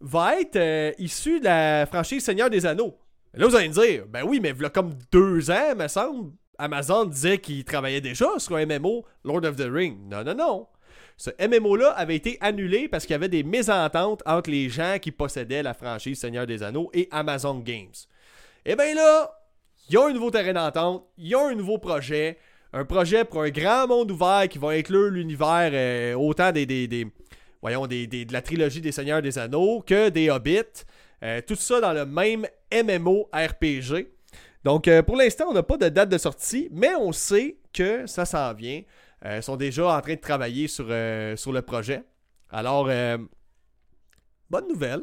va être euh, issu de la franchise Seigneur des Anneaux. Là, vous allez me dire, ben oui, mais il y a comme deux ans, me semble, Amazon disait qu'il travaillait déjà sur un MMO Lord of the Ring. Non, non, non. Ce MMO-là avait été annulé parce qu'il y avait des mésententes entre les gens qui possédaient la franchise Seigneur des Anneaux et Amazon Games. Et eh bien là, il y a un nouveau terrain d'entente, il y a un nouveau projet, un projet pour un grand monde ouvert qui va inclure l'univers euh, autant des, des, de la trilogie des Seigneurs des Anneaux que des Hobbits. Euh, tout ça dans le même MMO RPG. Donc, euh, pour l'instant, on n'a pas de date de sortie, mais on sait que ça s'en vient. Ils sont déjà en train de travailler sur, sur le projet. Alors, bonne nouvelle,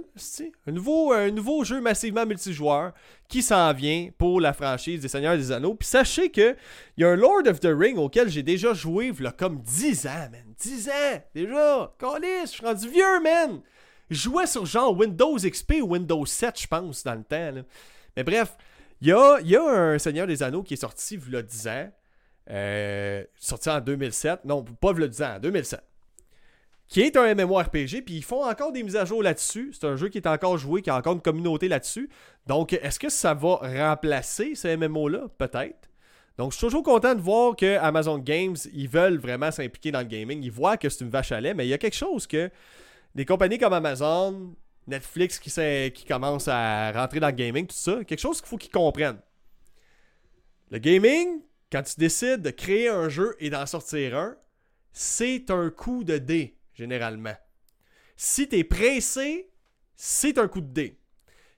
un nouveau, un nouveau jeu massivement multijoueur qui s'en vient pour la franchise des Seigneurs des Anneaux. Puis sachez que il y a un Lord of the Ring auquel j'ai déjà joué il y a comme 10 ans, man. 10 ans, déjà. Calice, je suis rendu vieux, man. Je jouais sur genre Windows XP ou Windows 7, je pense, dans le temps. Mais bref, il y a, y a, un Seigneur des Anneaux qui est sorti il y a 10 ans. Euh, sorti en 2007. Non, pas a 10 ans, en 2007 qui est un MMORPG, puis ils font encore des mises à jour là-dessus. C'est un jeu qui est encore joué, qui a encore une communauté là-dessus. Donc, est-ce que ça va remplacer ce MMO-là Peut-être. Donc, je suis toujours content de voir que Amazon Games, ils veulent vraiment s'impliquer dans le gaming. Ils voient que c'est une vache à lait, mais il y a quelque chose que des compagnies comme Amazon, Netflix qui commencent à rentrer dans le gaming, tout ça, quelque chose qu'il faut qu'ils comprennent. Le gaming, quand tu décides de créer un jeu et d'en sortir un, c'est un coup de dé généralement. Si tu es pressé, c'est un coup de dé.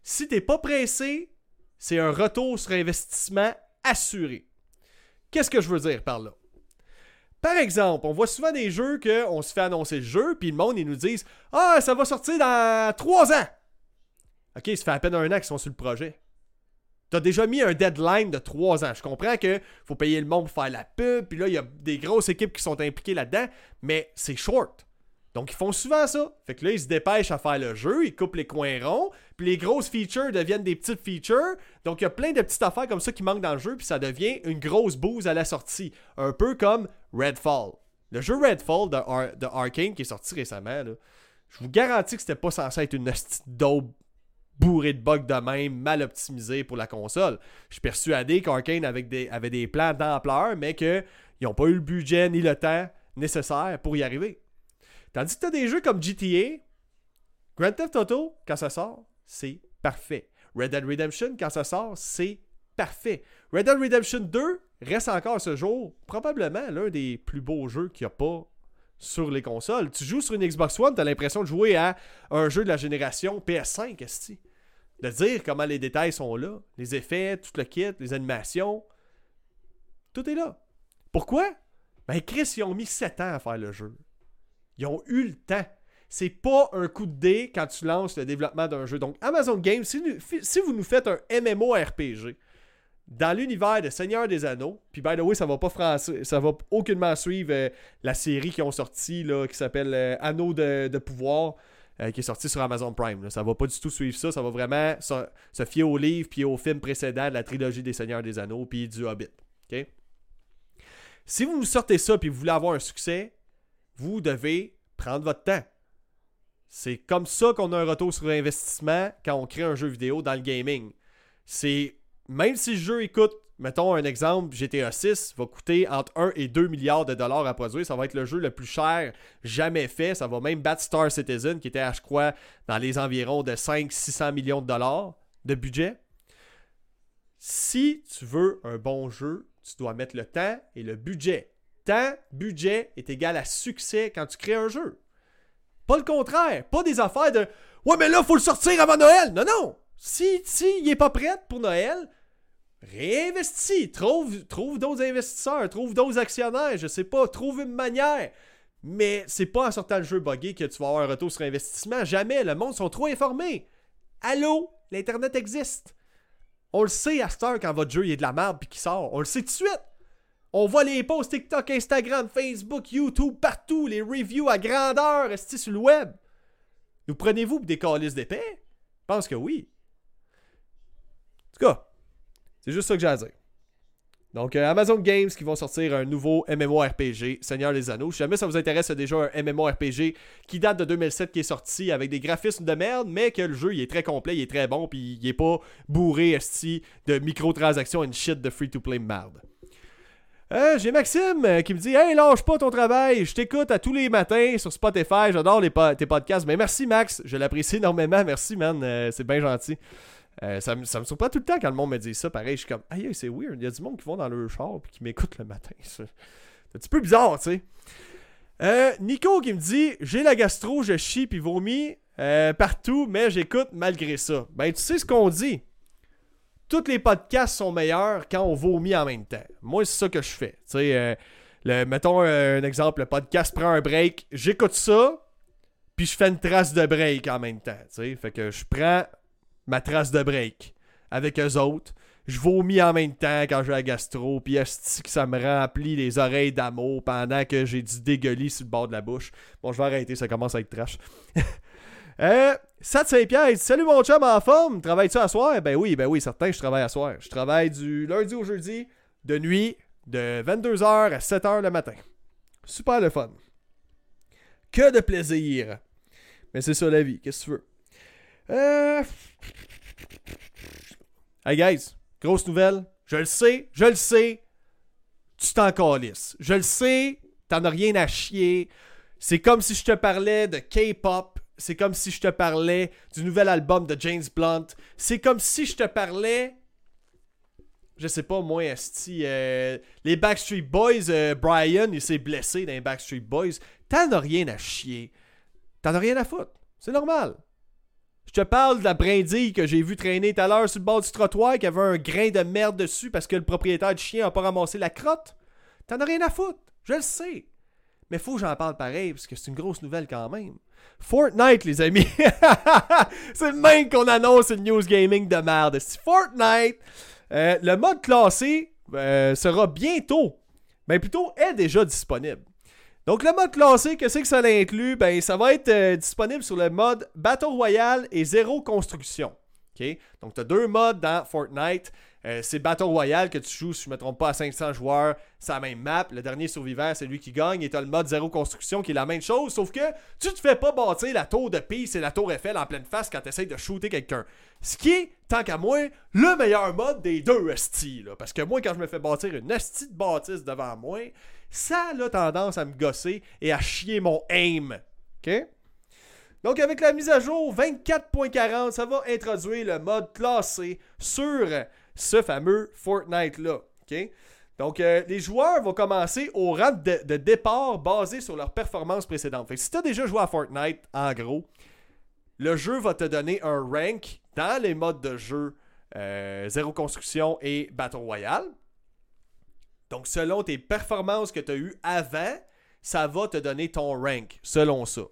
Si t'es pas pressé, c'est un retour sur investissement assuré. Qu'est-ce que je veux dire par là? Par exemple, on voit souvent des jeux qu'on se fait annoncer le jeu, puis le monde, nous disent Ah, ça va sortir dans trois ans. Ok, ça fait à peine un an qu'ils sont sur le projet. T'as déjà mis un deadline de trois ans. Je comprends que faut payer le monde pour faire la pub, puis là, il y a des grosses équipes qui sont impliquées là-dedans, mais c'est short. Donc, ils font souvent ça. Fait que là, ils se dépêchent à faire le jeu, ils coupent les coins ronds, puis les grosses features deviennent des petites features. Donc, il y a plein de petites affaires comme ça qui manquent dans le jeu, puis ça devient une grosse bouse à la sortie. Un peu comme Redfall. Le jeu Redfall de, Arkane qui est sorti récemment, je vous garantis que c'était pas censé être une daube bourrée de bugs de même, mal optimisé pour la console. Je suis persuadé qu'Arkane avait des, plans d'ampleur, mais qu'ils n'ont pas eu le budget ni le temps nécessaire pour y arriver. Tandis que tu as des jeux comme GTA, Grand Theft Auto, quand ça sort, c'est parfait. Red Dead Redemption, quand ça sort, c'est parfait. Red Dead Redemption 2 reste encore à ce jour probablement l'un des plus beaux jeux qu'il n'y a pas sur les consoles. Tu joues sur une Xbox One, tu as l'impression de jouer à un jeu de la génération PS5, est De dire comment les détails sont là, les effets, tout le kit, les animations, tout est là. Pourquoi? Ben Chris, ils ont mis 7 ans à faire le jeu. Ils ont eu le temps. C'est pas un coup de dé quand tu lances le développement d'un jeu. Donc, Amazon Games, si, vous nous faites un MMORPG dans l'univers de Seigneur des Anneaux, puis by the way, ça va pas français, ça va aucunement suivre euh, la série qui ont sorti là, qui s'appelle euh, Anneaux de, pouvoir. Euh, qui est sorti sur Amazon Prime. Là. Ça va pas du tout suivre ça. Ça va vraiment se, fier au livre puis au film précédent de la trilogie des Seigneurs des Anneaux puis du Hobbit. Si vous sortez ça puis vous voulez avoir un succès, vous devez prendre votre temps. C'est comme ça qu'on a un retour sur investissement quand on crée un jeu vidéo dans le gaming. C'est même si le jeu coûte, mettons un exemple, GTA 6 va coûter entre 1 et 2 milliards de dollars à produire, ça va être le jeu le plus cher jamais fait, ça va même battre Star Citizen qui était je crois dans les environs de 5 600 millions de dollars de budget. Si tu veux un bon jeu, tu dois mettre le temps et le budget temps, budget est égal à succès quand tu crées un jeu. Pas le contraire. Pas des affaires de Ouais, mais là, il faut le sortir avant Noël. Non, non. Si, si il est pas prêt pour Noël, réinvestis. Trouve, trouve d'autres investisseurs, trouve d'autres actionnaires. Je sais pas, trouve une manière. Mais c'est pas en sortant le jeu buggé que tu vas avoir un retour sur investissement. Jamais. Le monde sont trop informés. Allô, l'Internet existe. On le sait à cette heure quand votre jeu est de la merde puis qu'il sort. On le sait tout de suite. On voit les posts TikTok, Instagram, Facebook, YouTube, partout, les reviews à grandeur, est sur le web? Nous prenez-vous pour des calices d'épais? Je pense que oui. En tout cas, C'est juste ça que j'ai à dire. Donc, euh, Amazon Games qui vont sortir un nouveau MMORPG, Seigneur des Anneaux. Si jamais ça vous intéresse, c'est déjà un MMORPG qui date de 2007 qui est sorti avec des graphismes de merde, mais que le jeu il est très complet, il est très bon, puis il est pas bourré esti de microtransactions et shit de free-to-play merde. Euh, J'ai Maxime euh, qui me dit Hey, lâche pas ton travail, je t'écoute à tous les matins sur Spotify, j'adore tes podcasts. Mais merci Max, je l'apprécie *laughs* énormément, merci man, c'est bien gentil. Euh, ça, me, ça me surprend tout le temps quand le monde me dit ça. Pareil, je suis comme, aïe, c'est weird. Il y a du monde qui vont dans leur char et qui m'écoutent le matin. C'est un petit peu bizarre, tu sais. Euh, Nico qui me dit J'ai la gastro, je chie puis vomis euh, partout, mais j'écoute malgré ça. Ben, tu sais ce qu'on dit? Tous les podcasts sont meilleurs quand on vomit en même temps. Moi, c'est ça que je fais. Tu sais, le, mettons un exemple le podcast prend un break, j'écoute ça, puis je fais une trace de break en même temps. Tu sais, fait que je prends ma trace de break avec eux autres. Je vomis en même temps quand vais à gastro, puis est que ça me remplit les oreilles d'amour pendant que j'ai du dégueulis sur le bord de la bouche. Bon, je vais arrêter, ça commence à être trash. *laughs* euh, Sat Saint-Pierre, Salut mon chum en forme, travailles-tu à soir? Ben oui, ben oui, certain, je travaille à soir. Je travaille du lundi au jeudi, de nuit, de 22h à 7h le matin. Super le fun. Que de plaisir. Mais c'est ça la vie, qu'est-ce que tu veux? Euh... Hey guys, grosse nouvelle. Je le sais, je le sais. Tu t'en calisses. Je le sais, t'en as rien à chier. C'est comme si je te parlais de K-pop. C'est comme si je te parlais du nouvel album de James Blunt. C'est comme si je te parlais. Je sais pas, moi, Esti. Euh, les Backstreet Boys, euh, Brian, il s'est blessé dans les Backstreet Boys. T'en as rien à chier. T'en as rien à foutre. C'est normal. Je te parle de la brindille que j'ai vu traîner tout à l'heure sur le bord du trottoir qui avait un grain de merde dessus parce que le propriétaire du chien a pas ramassé la crotte. T'en as rien à foutre. Je le sais. Mais faut que j'en parle pareil parce que c'est une grosse nouvelle quand même. Fortnite, les amis. *laughs* c'est le même qu'on annonce une news gaming de merde. Fortnite. Euh, le mode classé euh, sera bientôt, mais plutôt est déjà disponible. Donc le mode classé, qu'est-ce que ça inclut? Ben ça va être euh, disponible sur le mode Battle Royale et zéro construction. Donc tu as deux modes dans Fortnite. Euh, c'est Battle Royale que tu joues, si je ne me trompe pas, à 500 joueurs, c'est la même map. Le dernier survivant, c'est lui qui gagne. Et tu as le mode zéro construction qui est la même chose, sauf que tu te fais pas bâtir la tour de Pise et la tour Eiffel en pleine face quand tu essaies de shooter quelqu'un. Ce qui est, tant qu'à moi, le meilleur mode des deux styles. Parce que moi, quand je me fais bâtir une hostie de bâtisse devant moi, ça a tendance à me gosser et à chier mon aim. OK? Donc, avec la mise à jour 24.40, ça va introduire le mode classé sur ce fameux Fortnite-là. OK? Donc, euh, les joueurs vont commencer au rang de, départ basé sur leur performance précédente. Si tu as déjà joué à Fortnite, en gros, le jeu va te donner un rank dans les modes de jeu euh, zéro construction et Battle Royale. Donc, selon tes performances que tu as eues avant, ça va te donner ton rank, selon ça.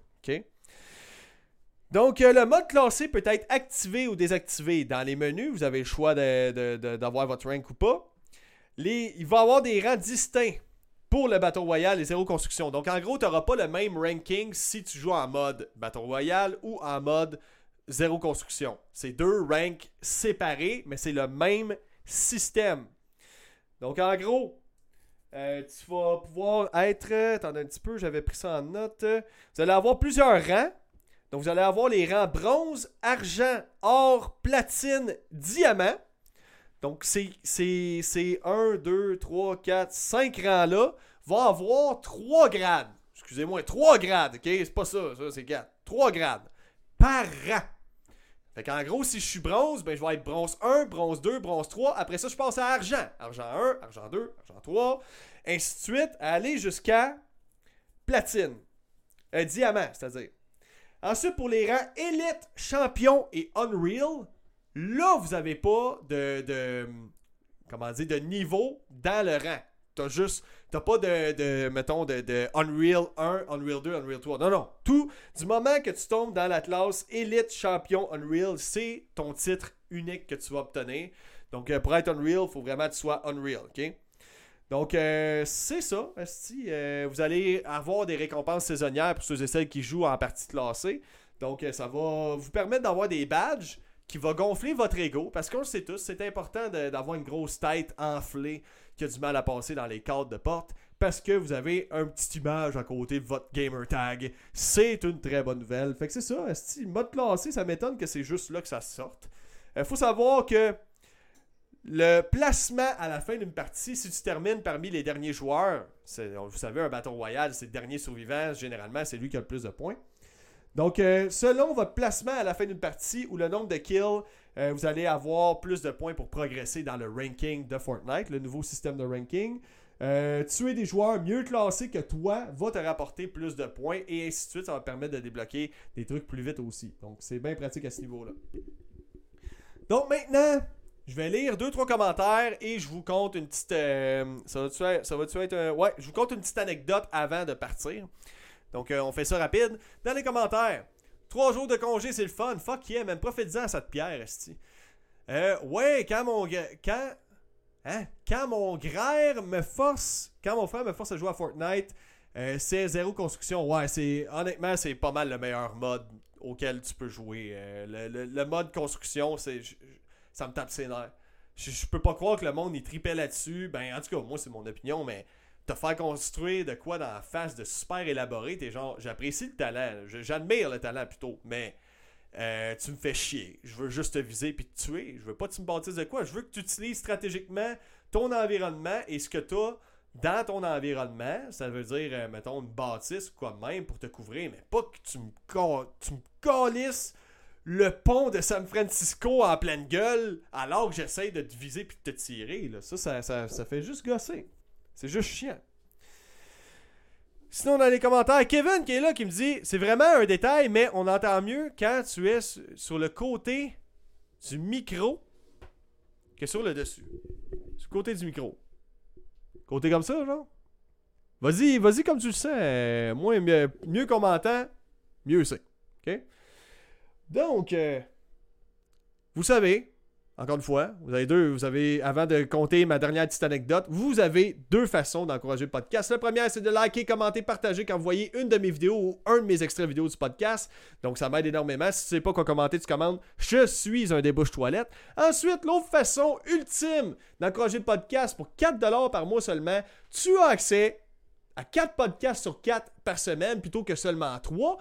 Donc, euh, le mode classé peut être activé ou désactivé. Dans les menus, vous avez le choix d'avoir votre rank ou pas. il va y avoir des rangs distincts pour le Battle Royale et zéro construction. Donc, en gros, tu n'auras pas le même ranking si tu joues en mode Battle Royale ou en mode zéro construction. C'est deux ranks séparés, mais c'est le même système. Donc, en gros, euh, tu vas pouvoir être. Attendez un petit peu, j'avais pris ça en note. Vous allez avoir plusieurs rangs. Donc, vous allez avoir les rangs bronze, argent, or, platine, diamant. Donc, c'est 1, 2, 3, 4, 5 rangs-là. Va avoir 3 grades. Excusez-moi, 3 grades, ok? C'est pas ça, ça c'est 4. 3 grades par rang. Fait qu'en gros, si je suis bronze, ben je vais être bronze 1, bronze 2, bronze 3. Après ça, je passe à argent. Argent 1, argent 2, argent 3. Ainsi de suite, aller jusqu'à platine. Un diamant, c'est-à-dire. Ensuite, pour les rangs élite, champion et unreal, là, vous n'avez pas de, de, comment dire, de niveau dans le rang. T'as juste, t'as pas de, de mettons, de, de, Unreal 1, Unreal 2, Unreal 3. Non, non. Tout, du moment que tu tombes dans la classe Elite Champion Unreal, c'est ton titre unique que tu vas obtenir. Donc, euh, pour être Unreal, il faut vraiment que tu sois Unreal, OK? Donc, euh, c'est ça, euh, vous allez avoir des récompenses saisonnières pour ceux et celles qui jouent en partie classée. Donc, ça va vous permettre d'avoir des badges qui va gonfler votre ego, parce qu'on le sait tous, c'est important d'avoir une grosse tête enflée qui a du mal à passer dans les cadres de porte, parce que vous avez un petit image à côté de votre gamer tag. C'est une très bonne nouvelle. Fait que c'est ça, mode classé, ça m'étonne que c'est juste là que ça sorte. Il faut savoir que le placement à la fin d'une partie, si tu termines parmi les derniers joueurs, vous savez, un bâton royal, c'est le dernier survivant, généralement, c'est lui qui a le plus de points. Donc, euh, selon votre placement à la fin d'une partie ou le nombre de kills, euh, vous allez avoir plus de points pour progresser dans le ranking de Fortnite, le nouveau système de ranking. Euh, tuer des joueurs mieux classés que toi va te rapporter plus de points et ainsi de suite. Ça va permettre de débloquer des trucs plus vite aussi. Donc, c'est bien pratique à ce niveau-là. Donc, maintenant, je vais lire deux trois commentaires et je vous compte une petite. ça va-tu être, ça va être ouais, je vous compte une petite anecdote avant de partir. Donc, euh, on fait ça rapide. Dans les commentaires, trois jours de congé, c'est le fun. Fuck yeah, même profite-en à cette pierre, esti. Euh, ouais, quand mon. Quand. Hein? Quand mon grère me force. Quand mon frère me force à jouer à Fortnite, euh, c'est zéro construction. Ouais, c'est. Honnêtement, c'est pas mal le meilleur mode auquel tu peux jouer. Le, mode construction, c'est. Ça me tape ses nerfs. Je, peux pas croire que le monde y tripait là-dessus. Ben, en tout cas, moi, c'est mon opinion, mais te faire construire de quoi dans la face de super élaboré, t'es genre, j'apprécie le talent, j'admire le talent plutôt, mais euh, tu me fais chier. Je veux juste te viser puis te tuer. Je veux pas que tu me bâtisses de quoi. Je veux que tu utilises stratégiquement ton environnement et ce que tu as dans ton environnement. Ça veut dire, euh, mettons, une bâtisse ou quoi même pour te couvrir, mais pas que tu me, tu me calisses le pont de San Francisco en pleine gueule alors que j'essaye de te viser puis de te tirer. Là. Ça, ça, ça, ça fait juste gosser. C'est juste chiant. Sinon, dans les commentaires, Kevin qui est là qui me dit c'est vraiment un détail, mais on entend mieux quand tu es sur le côté du micro que sur le dessus. Sur côté du micro. Côté comme ça, genre? Vas-y, vas-y comme tu le sais. Moi, mieux, mieux qu'on m'entend, mieux c'est. OK? Donc, euh, vous savez, encore une fois, vous avez deux, vous avez, avant de compter ma dernière petite anecdote, vous avez deux façons d'encourager le podcast. La première, c'est de liker, commenter, partager quand vous voyez une de mes vidéos ou un de mes extraits vidéo du podcast. Donc, ça m'aide énormément. Si tu sais pas quoi commenter, tu commandes Je suis un débouche toilette. Ensuite, l'autre façon ultime d'encourager le podcast pour 4$ par mois seulement, tu as accès à 4 podcasts sur 4 par semaine plutôt que seulement 3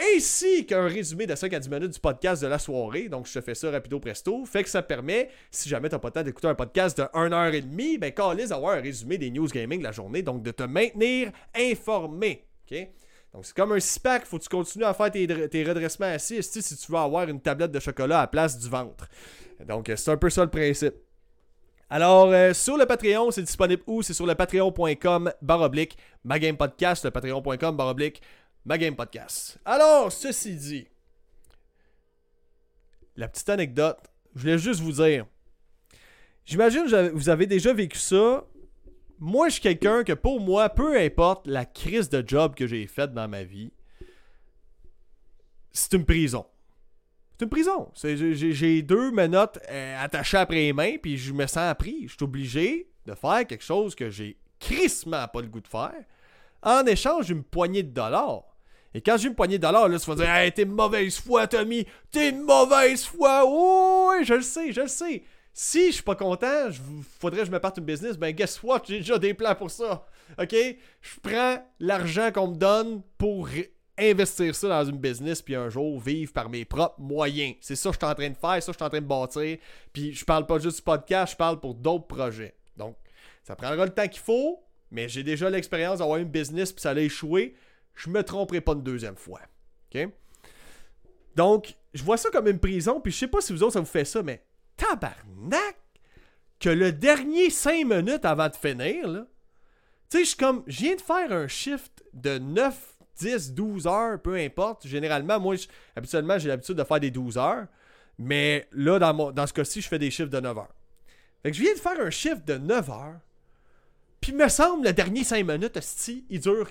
ainsi qu'un résumé de 5 à 10 minutes du podcast de la soirée. Donc, je te fais ça rapido presto. Fait que ça permet, si jamais t'as pas le temps d'écouter un podcast de 1h30, ben, calise d'avoir un résumé des news gaming de la journée. Donc, de te maintenir informé. OK? Donc, c'est comme un SPAC, faut que tu continues à faire tes, redressements assis si tu veux avoir une tablette de chocolat à la place du ventre. Donc, c'est un peu ça le principe. Alors, euh, sur le Patreon, c'est disponible où? C'est sur le patreon.com baroblique, ma le patreon.com baroblique, ma game podcast. Alors, ceci dit, la petite anecdote, je voulais juste vous dire. J'imagine que vous avez déjà vécu ça. Moi, je suis quelqu'un que pour moi, peu importe la crise de job que j'ai faite dans ma vie, c'est une prison. C'est une prison. J'ai deux menottes euh, attachées après les mains, puis je me sens pris. Je suis obligé de faire quelque chose que j'ai crissement pas le goût de faire, en échange d'une poignée de dollars. Et quand j'ai une poignée de dollars, là, tu vas dire Hey, t'es mauvaise foi, Tommy T'es mauvaise foi oui, je le sais, je le sais. Si je suis pas content, il faudrait que je me parte une business. Ben, guess what? J'ai déjà des plans pour ça. OK? Je prends l'argent qu'on me donne pour investir ça dans une business, puis un jour vivre par mes propres moyens. C'est ça que je suis en train de faire, ça que je suis en train de bâtir. Puis je parle pas juste du podcast, je parle pour d'autres projets. Donc, ça prendra le temps qu'il faut, mais j'ai déjà l'expérience d'avoir une business, puis ça allait échouer je me tromperai pas une deuxième fois. OK? Donc, je vois ça comme une prison, puis je sais pas si vous autres ça vous fait ça, mais tabarnak! Que le dernier 5 minutes avant de finir, là, tu sais, je suis comme, je viens de faire un shift de 9, 10, 12 heures, peu importe. Généralement, moi, habituellement, j'ai l'habitude de faire des 12 heures, mais là, dans, dans ce cas-ci, je fais des shifts de 9 heures. Fait que je viens de faire un shift de 9 heures, puis me semble, le dernier 5 minutes, il dure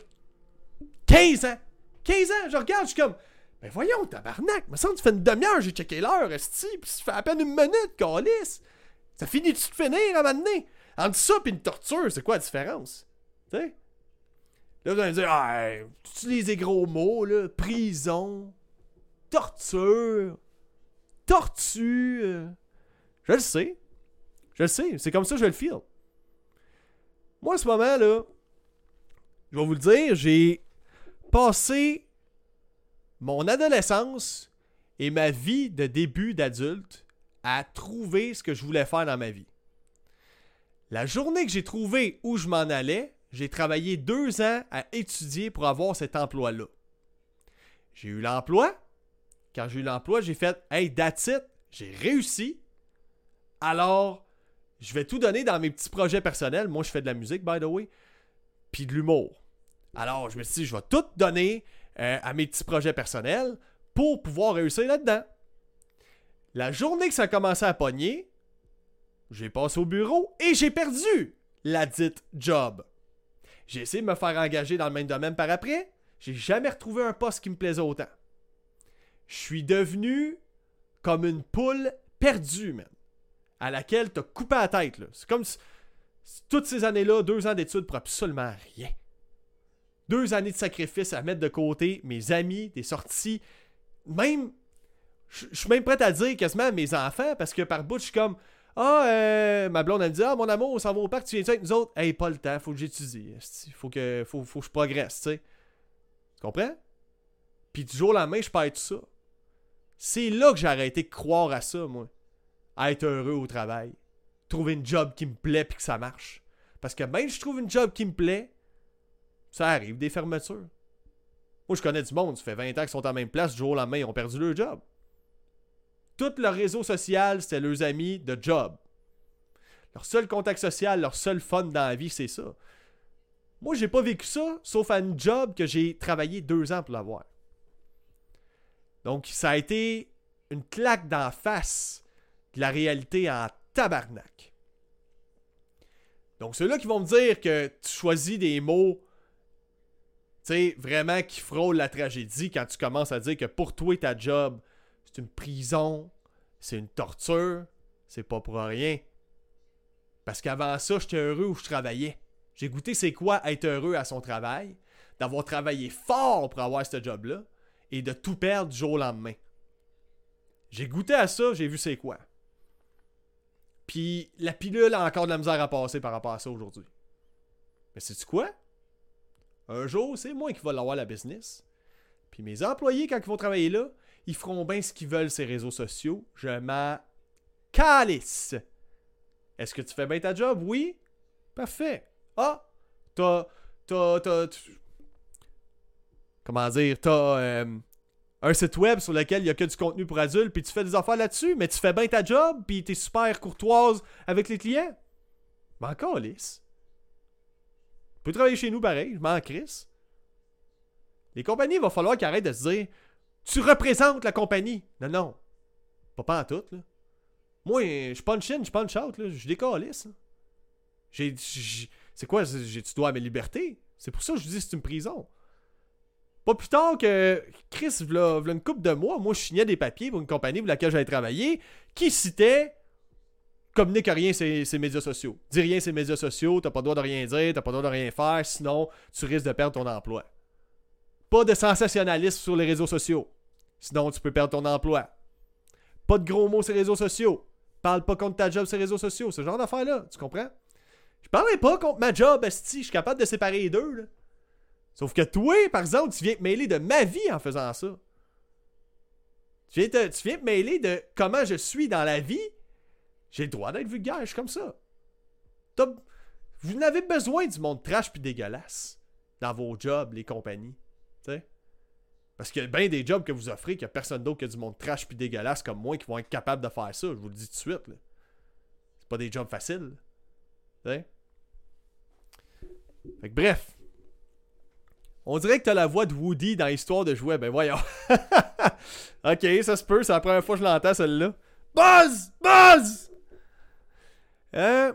15 ans! 15 ans! Je regarde, je suis comme. Ben voyons, tabarnak! Me semble que tu fais une demi-heure, j'ai checké l'heure, esti, pis ça fait à peine une minute, calice! Ça finit-tu de finir à m'amener? Entre ça pis une torture, c'est quoi la différence? Tu sais? Là, vous allez me dire, ah, tu utilises des gros mots, là, prison, torture. tortue. euh, Je le sais. Je le sais. C'est comme ça que je le feel. Moi, en ce moment, là, je vais vous le dire, j'ai passé mon adolescence et ma vie de début d'adulte à trouver ce que je voulais faire dans ma vie. La journée que j'ai trouvé où je m'en allais, j'ai travaillé deux ans à étudier pour avoir cet emploi-là. J'ai eu l'emploi. Quand j'ai eu l'emploi, j'ai fait Hey, that's it, j'ai réussi. Alors, je vais tout donner dans mes petits projets personnels. Moi, je fais de la musique, by the way, puis de l'humour. Alors, je me suis dit, je vais tout donner euh, à mes petits projets personnels pour pouvoir réussir là-dedans. La journée que ça a commencé à pogner, j'ai passé au bureau et j'ai perdu la dite job. J'ai essayé de me faire engager dans le même domaine par après. J'ai jamais retrouvé un poste qui me plaisait autant. Je suis devenu comme une poule perdue, man. À laquelle t'as coupé la tête. C'est comme si toutes ces années-là, deux ans d'études pour absolument rien. Deux années de sacrifice à mettre de côté, mes amis, des sorties, même. Je suis même prêt à dire quasiment à mes enfants, parce que par bout, je suis comme. Ah, euh, ma blonde, elle me dit Ah, mon amour, on s'en va au parc, tu viens avec nous autres Hey, pas le temps, faut que j'étudie. Faut que, faut, faut que je progresse, tu sais. Tu comprends? Puis du jour au lendemain, je perds tout ça. C'est là que j'ai arrêté de croire à ça, moi. À être heureux au travail. Trouver une job qui me plaît puis que ça marche. Parce que même si je trouve une job qui me plaît, ça arrive, des fermetures. Moi, je connais du monde, ça fait 20 ans qu'ils sont en même place, du jour au lendemain, ils ont perdu leur job. Tout leur réseau social, c'était leurs amis de job. Leur seul contact social, leur seul fun dans la vie, c'est ça. Moi, j'ai pas vécu ça, sauf à une job que j'ai travaillé deux ans pour l'avoir. Donc, ça a été une claque d'en face de la réalité en tabarnak. Donc, ceux-là qui vont me dire que tu choisis des mots, sais, vraiment qui frôlent la tragédie quand tu commences à dire que pour toi, ta job, c'est une prison, c'est une torture, c'est pas pour rien. Parce qu'avant ça, j'étais heureux où je travaillais. J'ai goûté c'est quoi être heureux à son travail, d'avoir travaillé fort pour avoir ce job-là, et de tout perdre du jour au lendemain. J'ai goûté à ça, j'ai vu c'est quoi. Puis la pilule a encore de la misère à passer par rapport à ça aujourd'hui. Mais sais-tu quoi? Un jour, c'est moi qui vais l'avoir la business. Puis mes employés, quand ils vont travailler là, ils feront bien ce qu'ils veulent ces réseaux sociaux. Je m'en calisse. Est-ce que tu fais bien ta job? Oui? Parfait. Ah! T'as. T'as. T'as. Comment dire? T'as. euh, un site web sur lequel il y a que du contenu pour adultes, puis tu fais des affaires là-dessus, mais tu fais bien ta job, puis t'es super courtoise avec les clients? Ben, calisse. Tu peux travailler chez nous pareil, je m'en crisse. Les compagnies, il va falloir qu'ils arrêtent de se dire Tu représentes la compagnie. Non, non. Pas pas en tout, là. Moi, je une chine, je une chatte, là. Je décalisse. J'ai. C'est quoi j'ai- Tu dois à mes libertés? C'est pour ça que je dis c'est une prison. Pas plus tard que Chris, v'là, v'là une couple de mois, moi je signais des papiers pour une compagnie pour laquelle j'avais travaillé qui citait communique rien ses, ses médias sociaux. Dis rien ses médias sociaux, t'as pas le droit de rien dire, t'as pas le droit de rien faire, sinon tu risques de perdre ton emploi. Pas de sensationnalisme sur les réseaux sociaux, sinon tu peux perdre ton emploi. Pas de gros mots sur les réseaux sociaux. Parle pas contre ta job sur les réseaux sociaux, ce genre d'affaires-là, tu comprends? Je parlerai pas contre ma job, esti, je suis capable de séparer les deux, là. Sauf que toi, par exemple, tu viens te mêler de ma vie en faisant ça. Tu viens te, tu viens te mêler de comment je suis dans la vie. J'ai le droit d'être vulgaire, je suis comme ça. Vous n'avez besoin du monde trash puis dégueulasse dans vos jobs, les compagnies. Parce qu'il y a bien des jobs que vous offrez qu'il n'y a personne d'autre que du monde trash puis dégueulasse comme moi qui vont être capables de faire ça. Je vous le dis tout de suite. là. C'est pas des jobs faciles. Fait que bref. On dirait que t'as la voix de Woody dans l'histoire de jouet. Ben voyons. *laughs* ok, ça se peut. C'est la première fois que je l'entends, celle-là. Buzz! Buzz! Euh...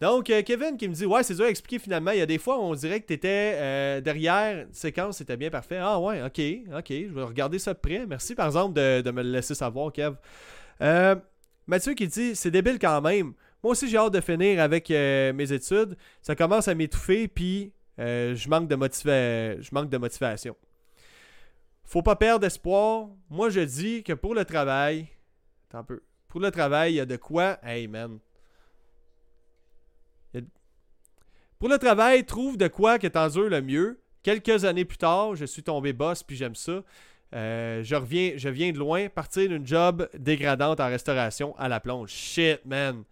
Donc, euh, Kevin qui me dit Ouais, c'est dur à expliquer finalement. Il y a des fois où on dirait que t'étais euh, derrière une séquence, c'était bien parfait. Ah ouais, ok, ok. Je vais regarder ça de près. Merci par exemple de, me le laisser savoir, Kev. Mathieu qui dit C'est débile quand même. Moi aussi, j'ai hâte de finir avec mes études. Ça commence à m'étouffer, puis je, manque de motiva- je manque de motivation. faut pas perdre espoir. Moi, je dis que pour le travail, attends un peu. Pour le travail, il y a de quoi. Hey man. Pour le travail, trouve de quoi que t'endures le mieux. Quelques années plus tard, je suis tombé boss puis j'aime ça. Euh, je reviens, je viens de loin, partir d'une job dégradante en restauration à la plonge. Shit, man.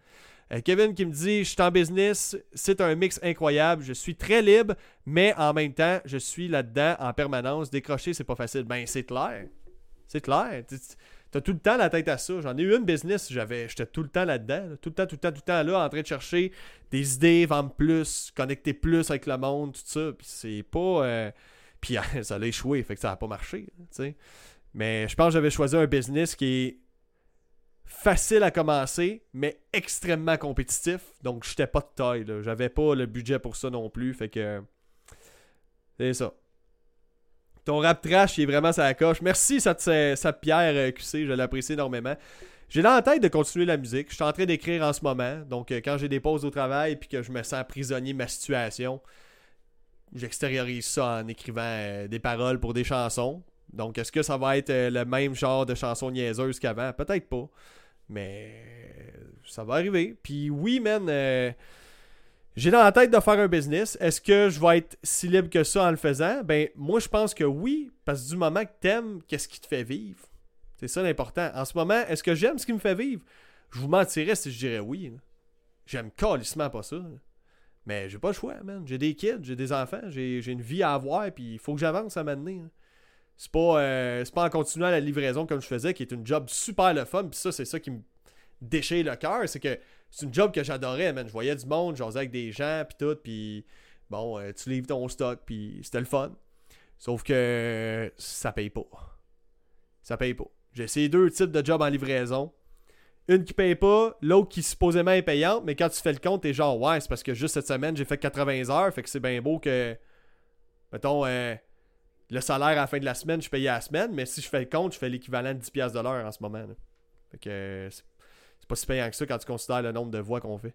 Euh, Kevin qui me dit Je suis en business, c'est un mix incroyable, je suis très libre, mais en même temps, je suis là-dedans en permanence. Décrocher, c'est pas facile. Ben, c'est clair. C'est clair. T'as tout le temps la tête à ça. J'en ai eu une business, j'avais, j'étais tout le temps là-dedans. Tout le temps, tout le temps, tout le temps là, en train de chercher des idées, vendre plus, connecter plus avec le monde, tout ça. Puis c'est pas. Euh, puis *laughs* ça a échoué, fait que ça n'a pas marché. Mais je pense que j'avais choisi un business qui est facile à commencer, mais extrêmement compétitif. Donc, j'étais pas de taille. J'avais pas le budget pour ça non plus. Fait que. C'est ça. Ton rap trash, est vraiment sa coche. Merci, ça, ça Pierre euh, QC. Je l'apprécie énormément. J'ai dans la tête de continuer la musique. Je suis en train d'écrire en ce moment. Donc, euh, quand j'ai des pauses au travail puis que je me sens prisonnier de ma situation, j'extériorise ça en écrivant euh, des paroles pour des chansons. Donc, est-ce que ça va être le même genre de chansons niaiseuses qu'avant? Peut-être pas. Mais ça va arriver. Puis oui, man, j'ai dans la tête de faire un business. Est-ce que je vais être si libre que ça en le faisant? Ben, moi, je pense que oui, parce que du moment que t'aimes, qu'est-ce qui te fait vivre? C'est ça l'important. En ce moment, est-ce que j'aime ce qui me fait vivre? Je vous mentirais si je dirais oui. J'aime calissement pas ça. Mais j'ai pas le choix, man. J'ai des kids, j'ai des enfants, j'ai une vie à avoir, puis il faut que j'avance à m'amener. C'est pas, euh, pas en continuant la livraison comme je faisais, qui est une job super le fun. Puis ça, c'est ça qui me déchire le cœur. C'est que c'est une job que j'adorais, man. Je voyais du monde, j'osais avec des gens, puis tout. Puis bon, euh, tu livres ton stock, puis c'était le fun. Sauf que ça paye pas. Ça paye pas. J'ai essayé deux types de jobs en livraison. Une qui paye pas, l'autre qui supposément est payante, mais quand tu fais le compte, t'es genre, ouais, c'est parce que juste cette semaine, j'ai fait 80 heures, fait que c'est bien beau que, mettons, euh, le salaire à la fin de la semaine, je payais à la semaine, mais si je fais le compte, je fais l'équivalent de 10$ de l'heure en ce moment. Fait que c'est pas si payant que ça quand tu considères le nombre de voix qu'on fait.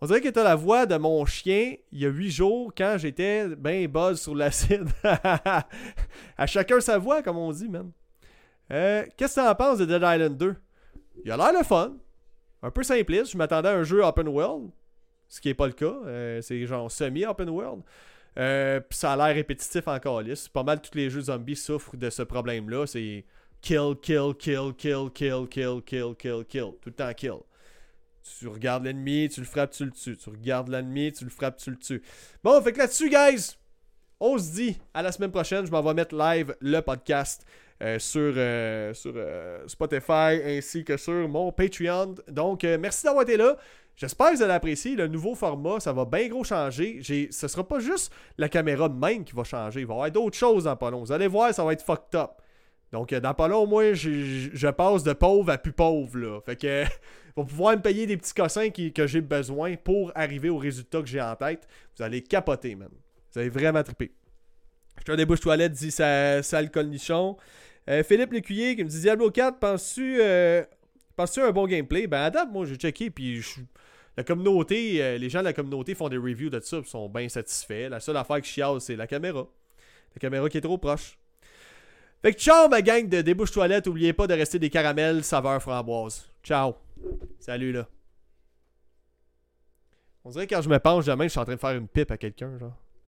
On dirait que t'as la voix de mon chien il y a 8 jours quand j'étais ben buzz sur l'acide. *laughs* à chacun sa voix, comme on dit, man. Euh, Qu'est-ce que t'en penses de Dead Island 2 Il a l'air le fun. Un peu simpliste. Je m'attendais à un jeu open world. Ce qui est pas le cas. Euh, c'est genre semi-open world. Euh, ça a l'air répétitif encore. Pas mal tous les jeux zombies souffrent de ce problème-là. C'est kill, kill, kill, kill, kill, kill, kill, kill, kill. Tout le temps kill. Tu regardes l'ennemi, tu le frappes, tu le tues. Tu regardes l'ennemi, tu le frappes, tu le tues. Bon, fait que là-dessus, guys, on se dit à la semaine prochaine. Je m'en vais mettre live le podcast euh, sur, euh, sur Spotify ainsi que sur mon Patreon. Donc, merci d'avoir été là. J'espère que vous allez apprécier le nouveau format. Ça va bien gros changer. Ce sera pas juste la caméra même qui va changer. Il va y avoir d'autres choses dans pas long. Vous allez voir, ça va être fucked up. Donc, euh, dans pas long, moi, je, passe de pauvre à plus pauvre. Là. Fait que, *laughs* va pouvoir me payer des petits cossins que j'ai besoin pour arriver au résultat que j'ai en tête. Vous allez capoter, man. Vous allez vraiment triper. Je des bouches toilettes, dit ça, ça colnichon. Euh, Philippe Lécuyer qui me dit Diablo 4, penses-tu euh, penses un bon gameplay? Ben, à date, moi, j'ai checké, puis je la communauté, euh, les gens de la communauté font des reviews de ça, sont bien satisfaits. La seule affaire qui chiale, c'est la caméra. La caméra qui est trop proche. Fait que ciao ma gang de débouche toilette, oubliez pas de rester des caramels saveur framboise. Ciao. Salut là. On dirait que quand je me penche demain, je suis en train de faire une pipe à quelqu'un, genre.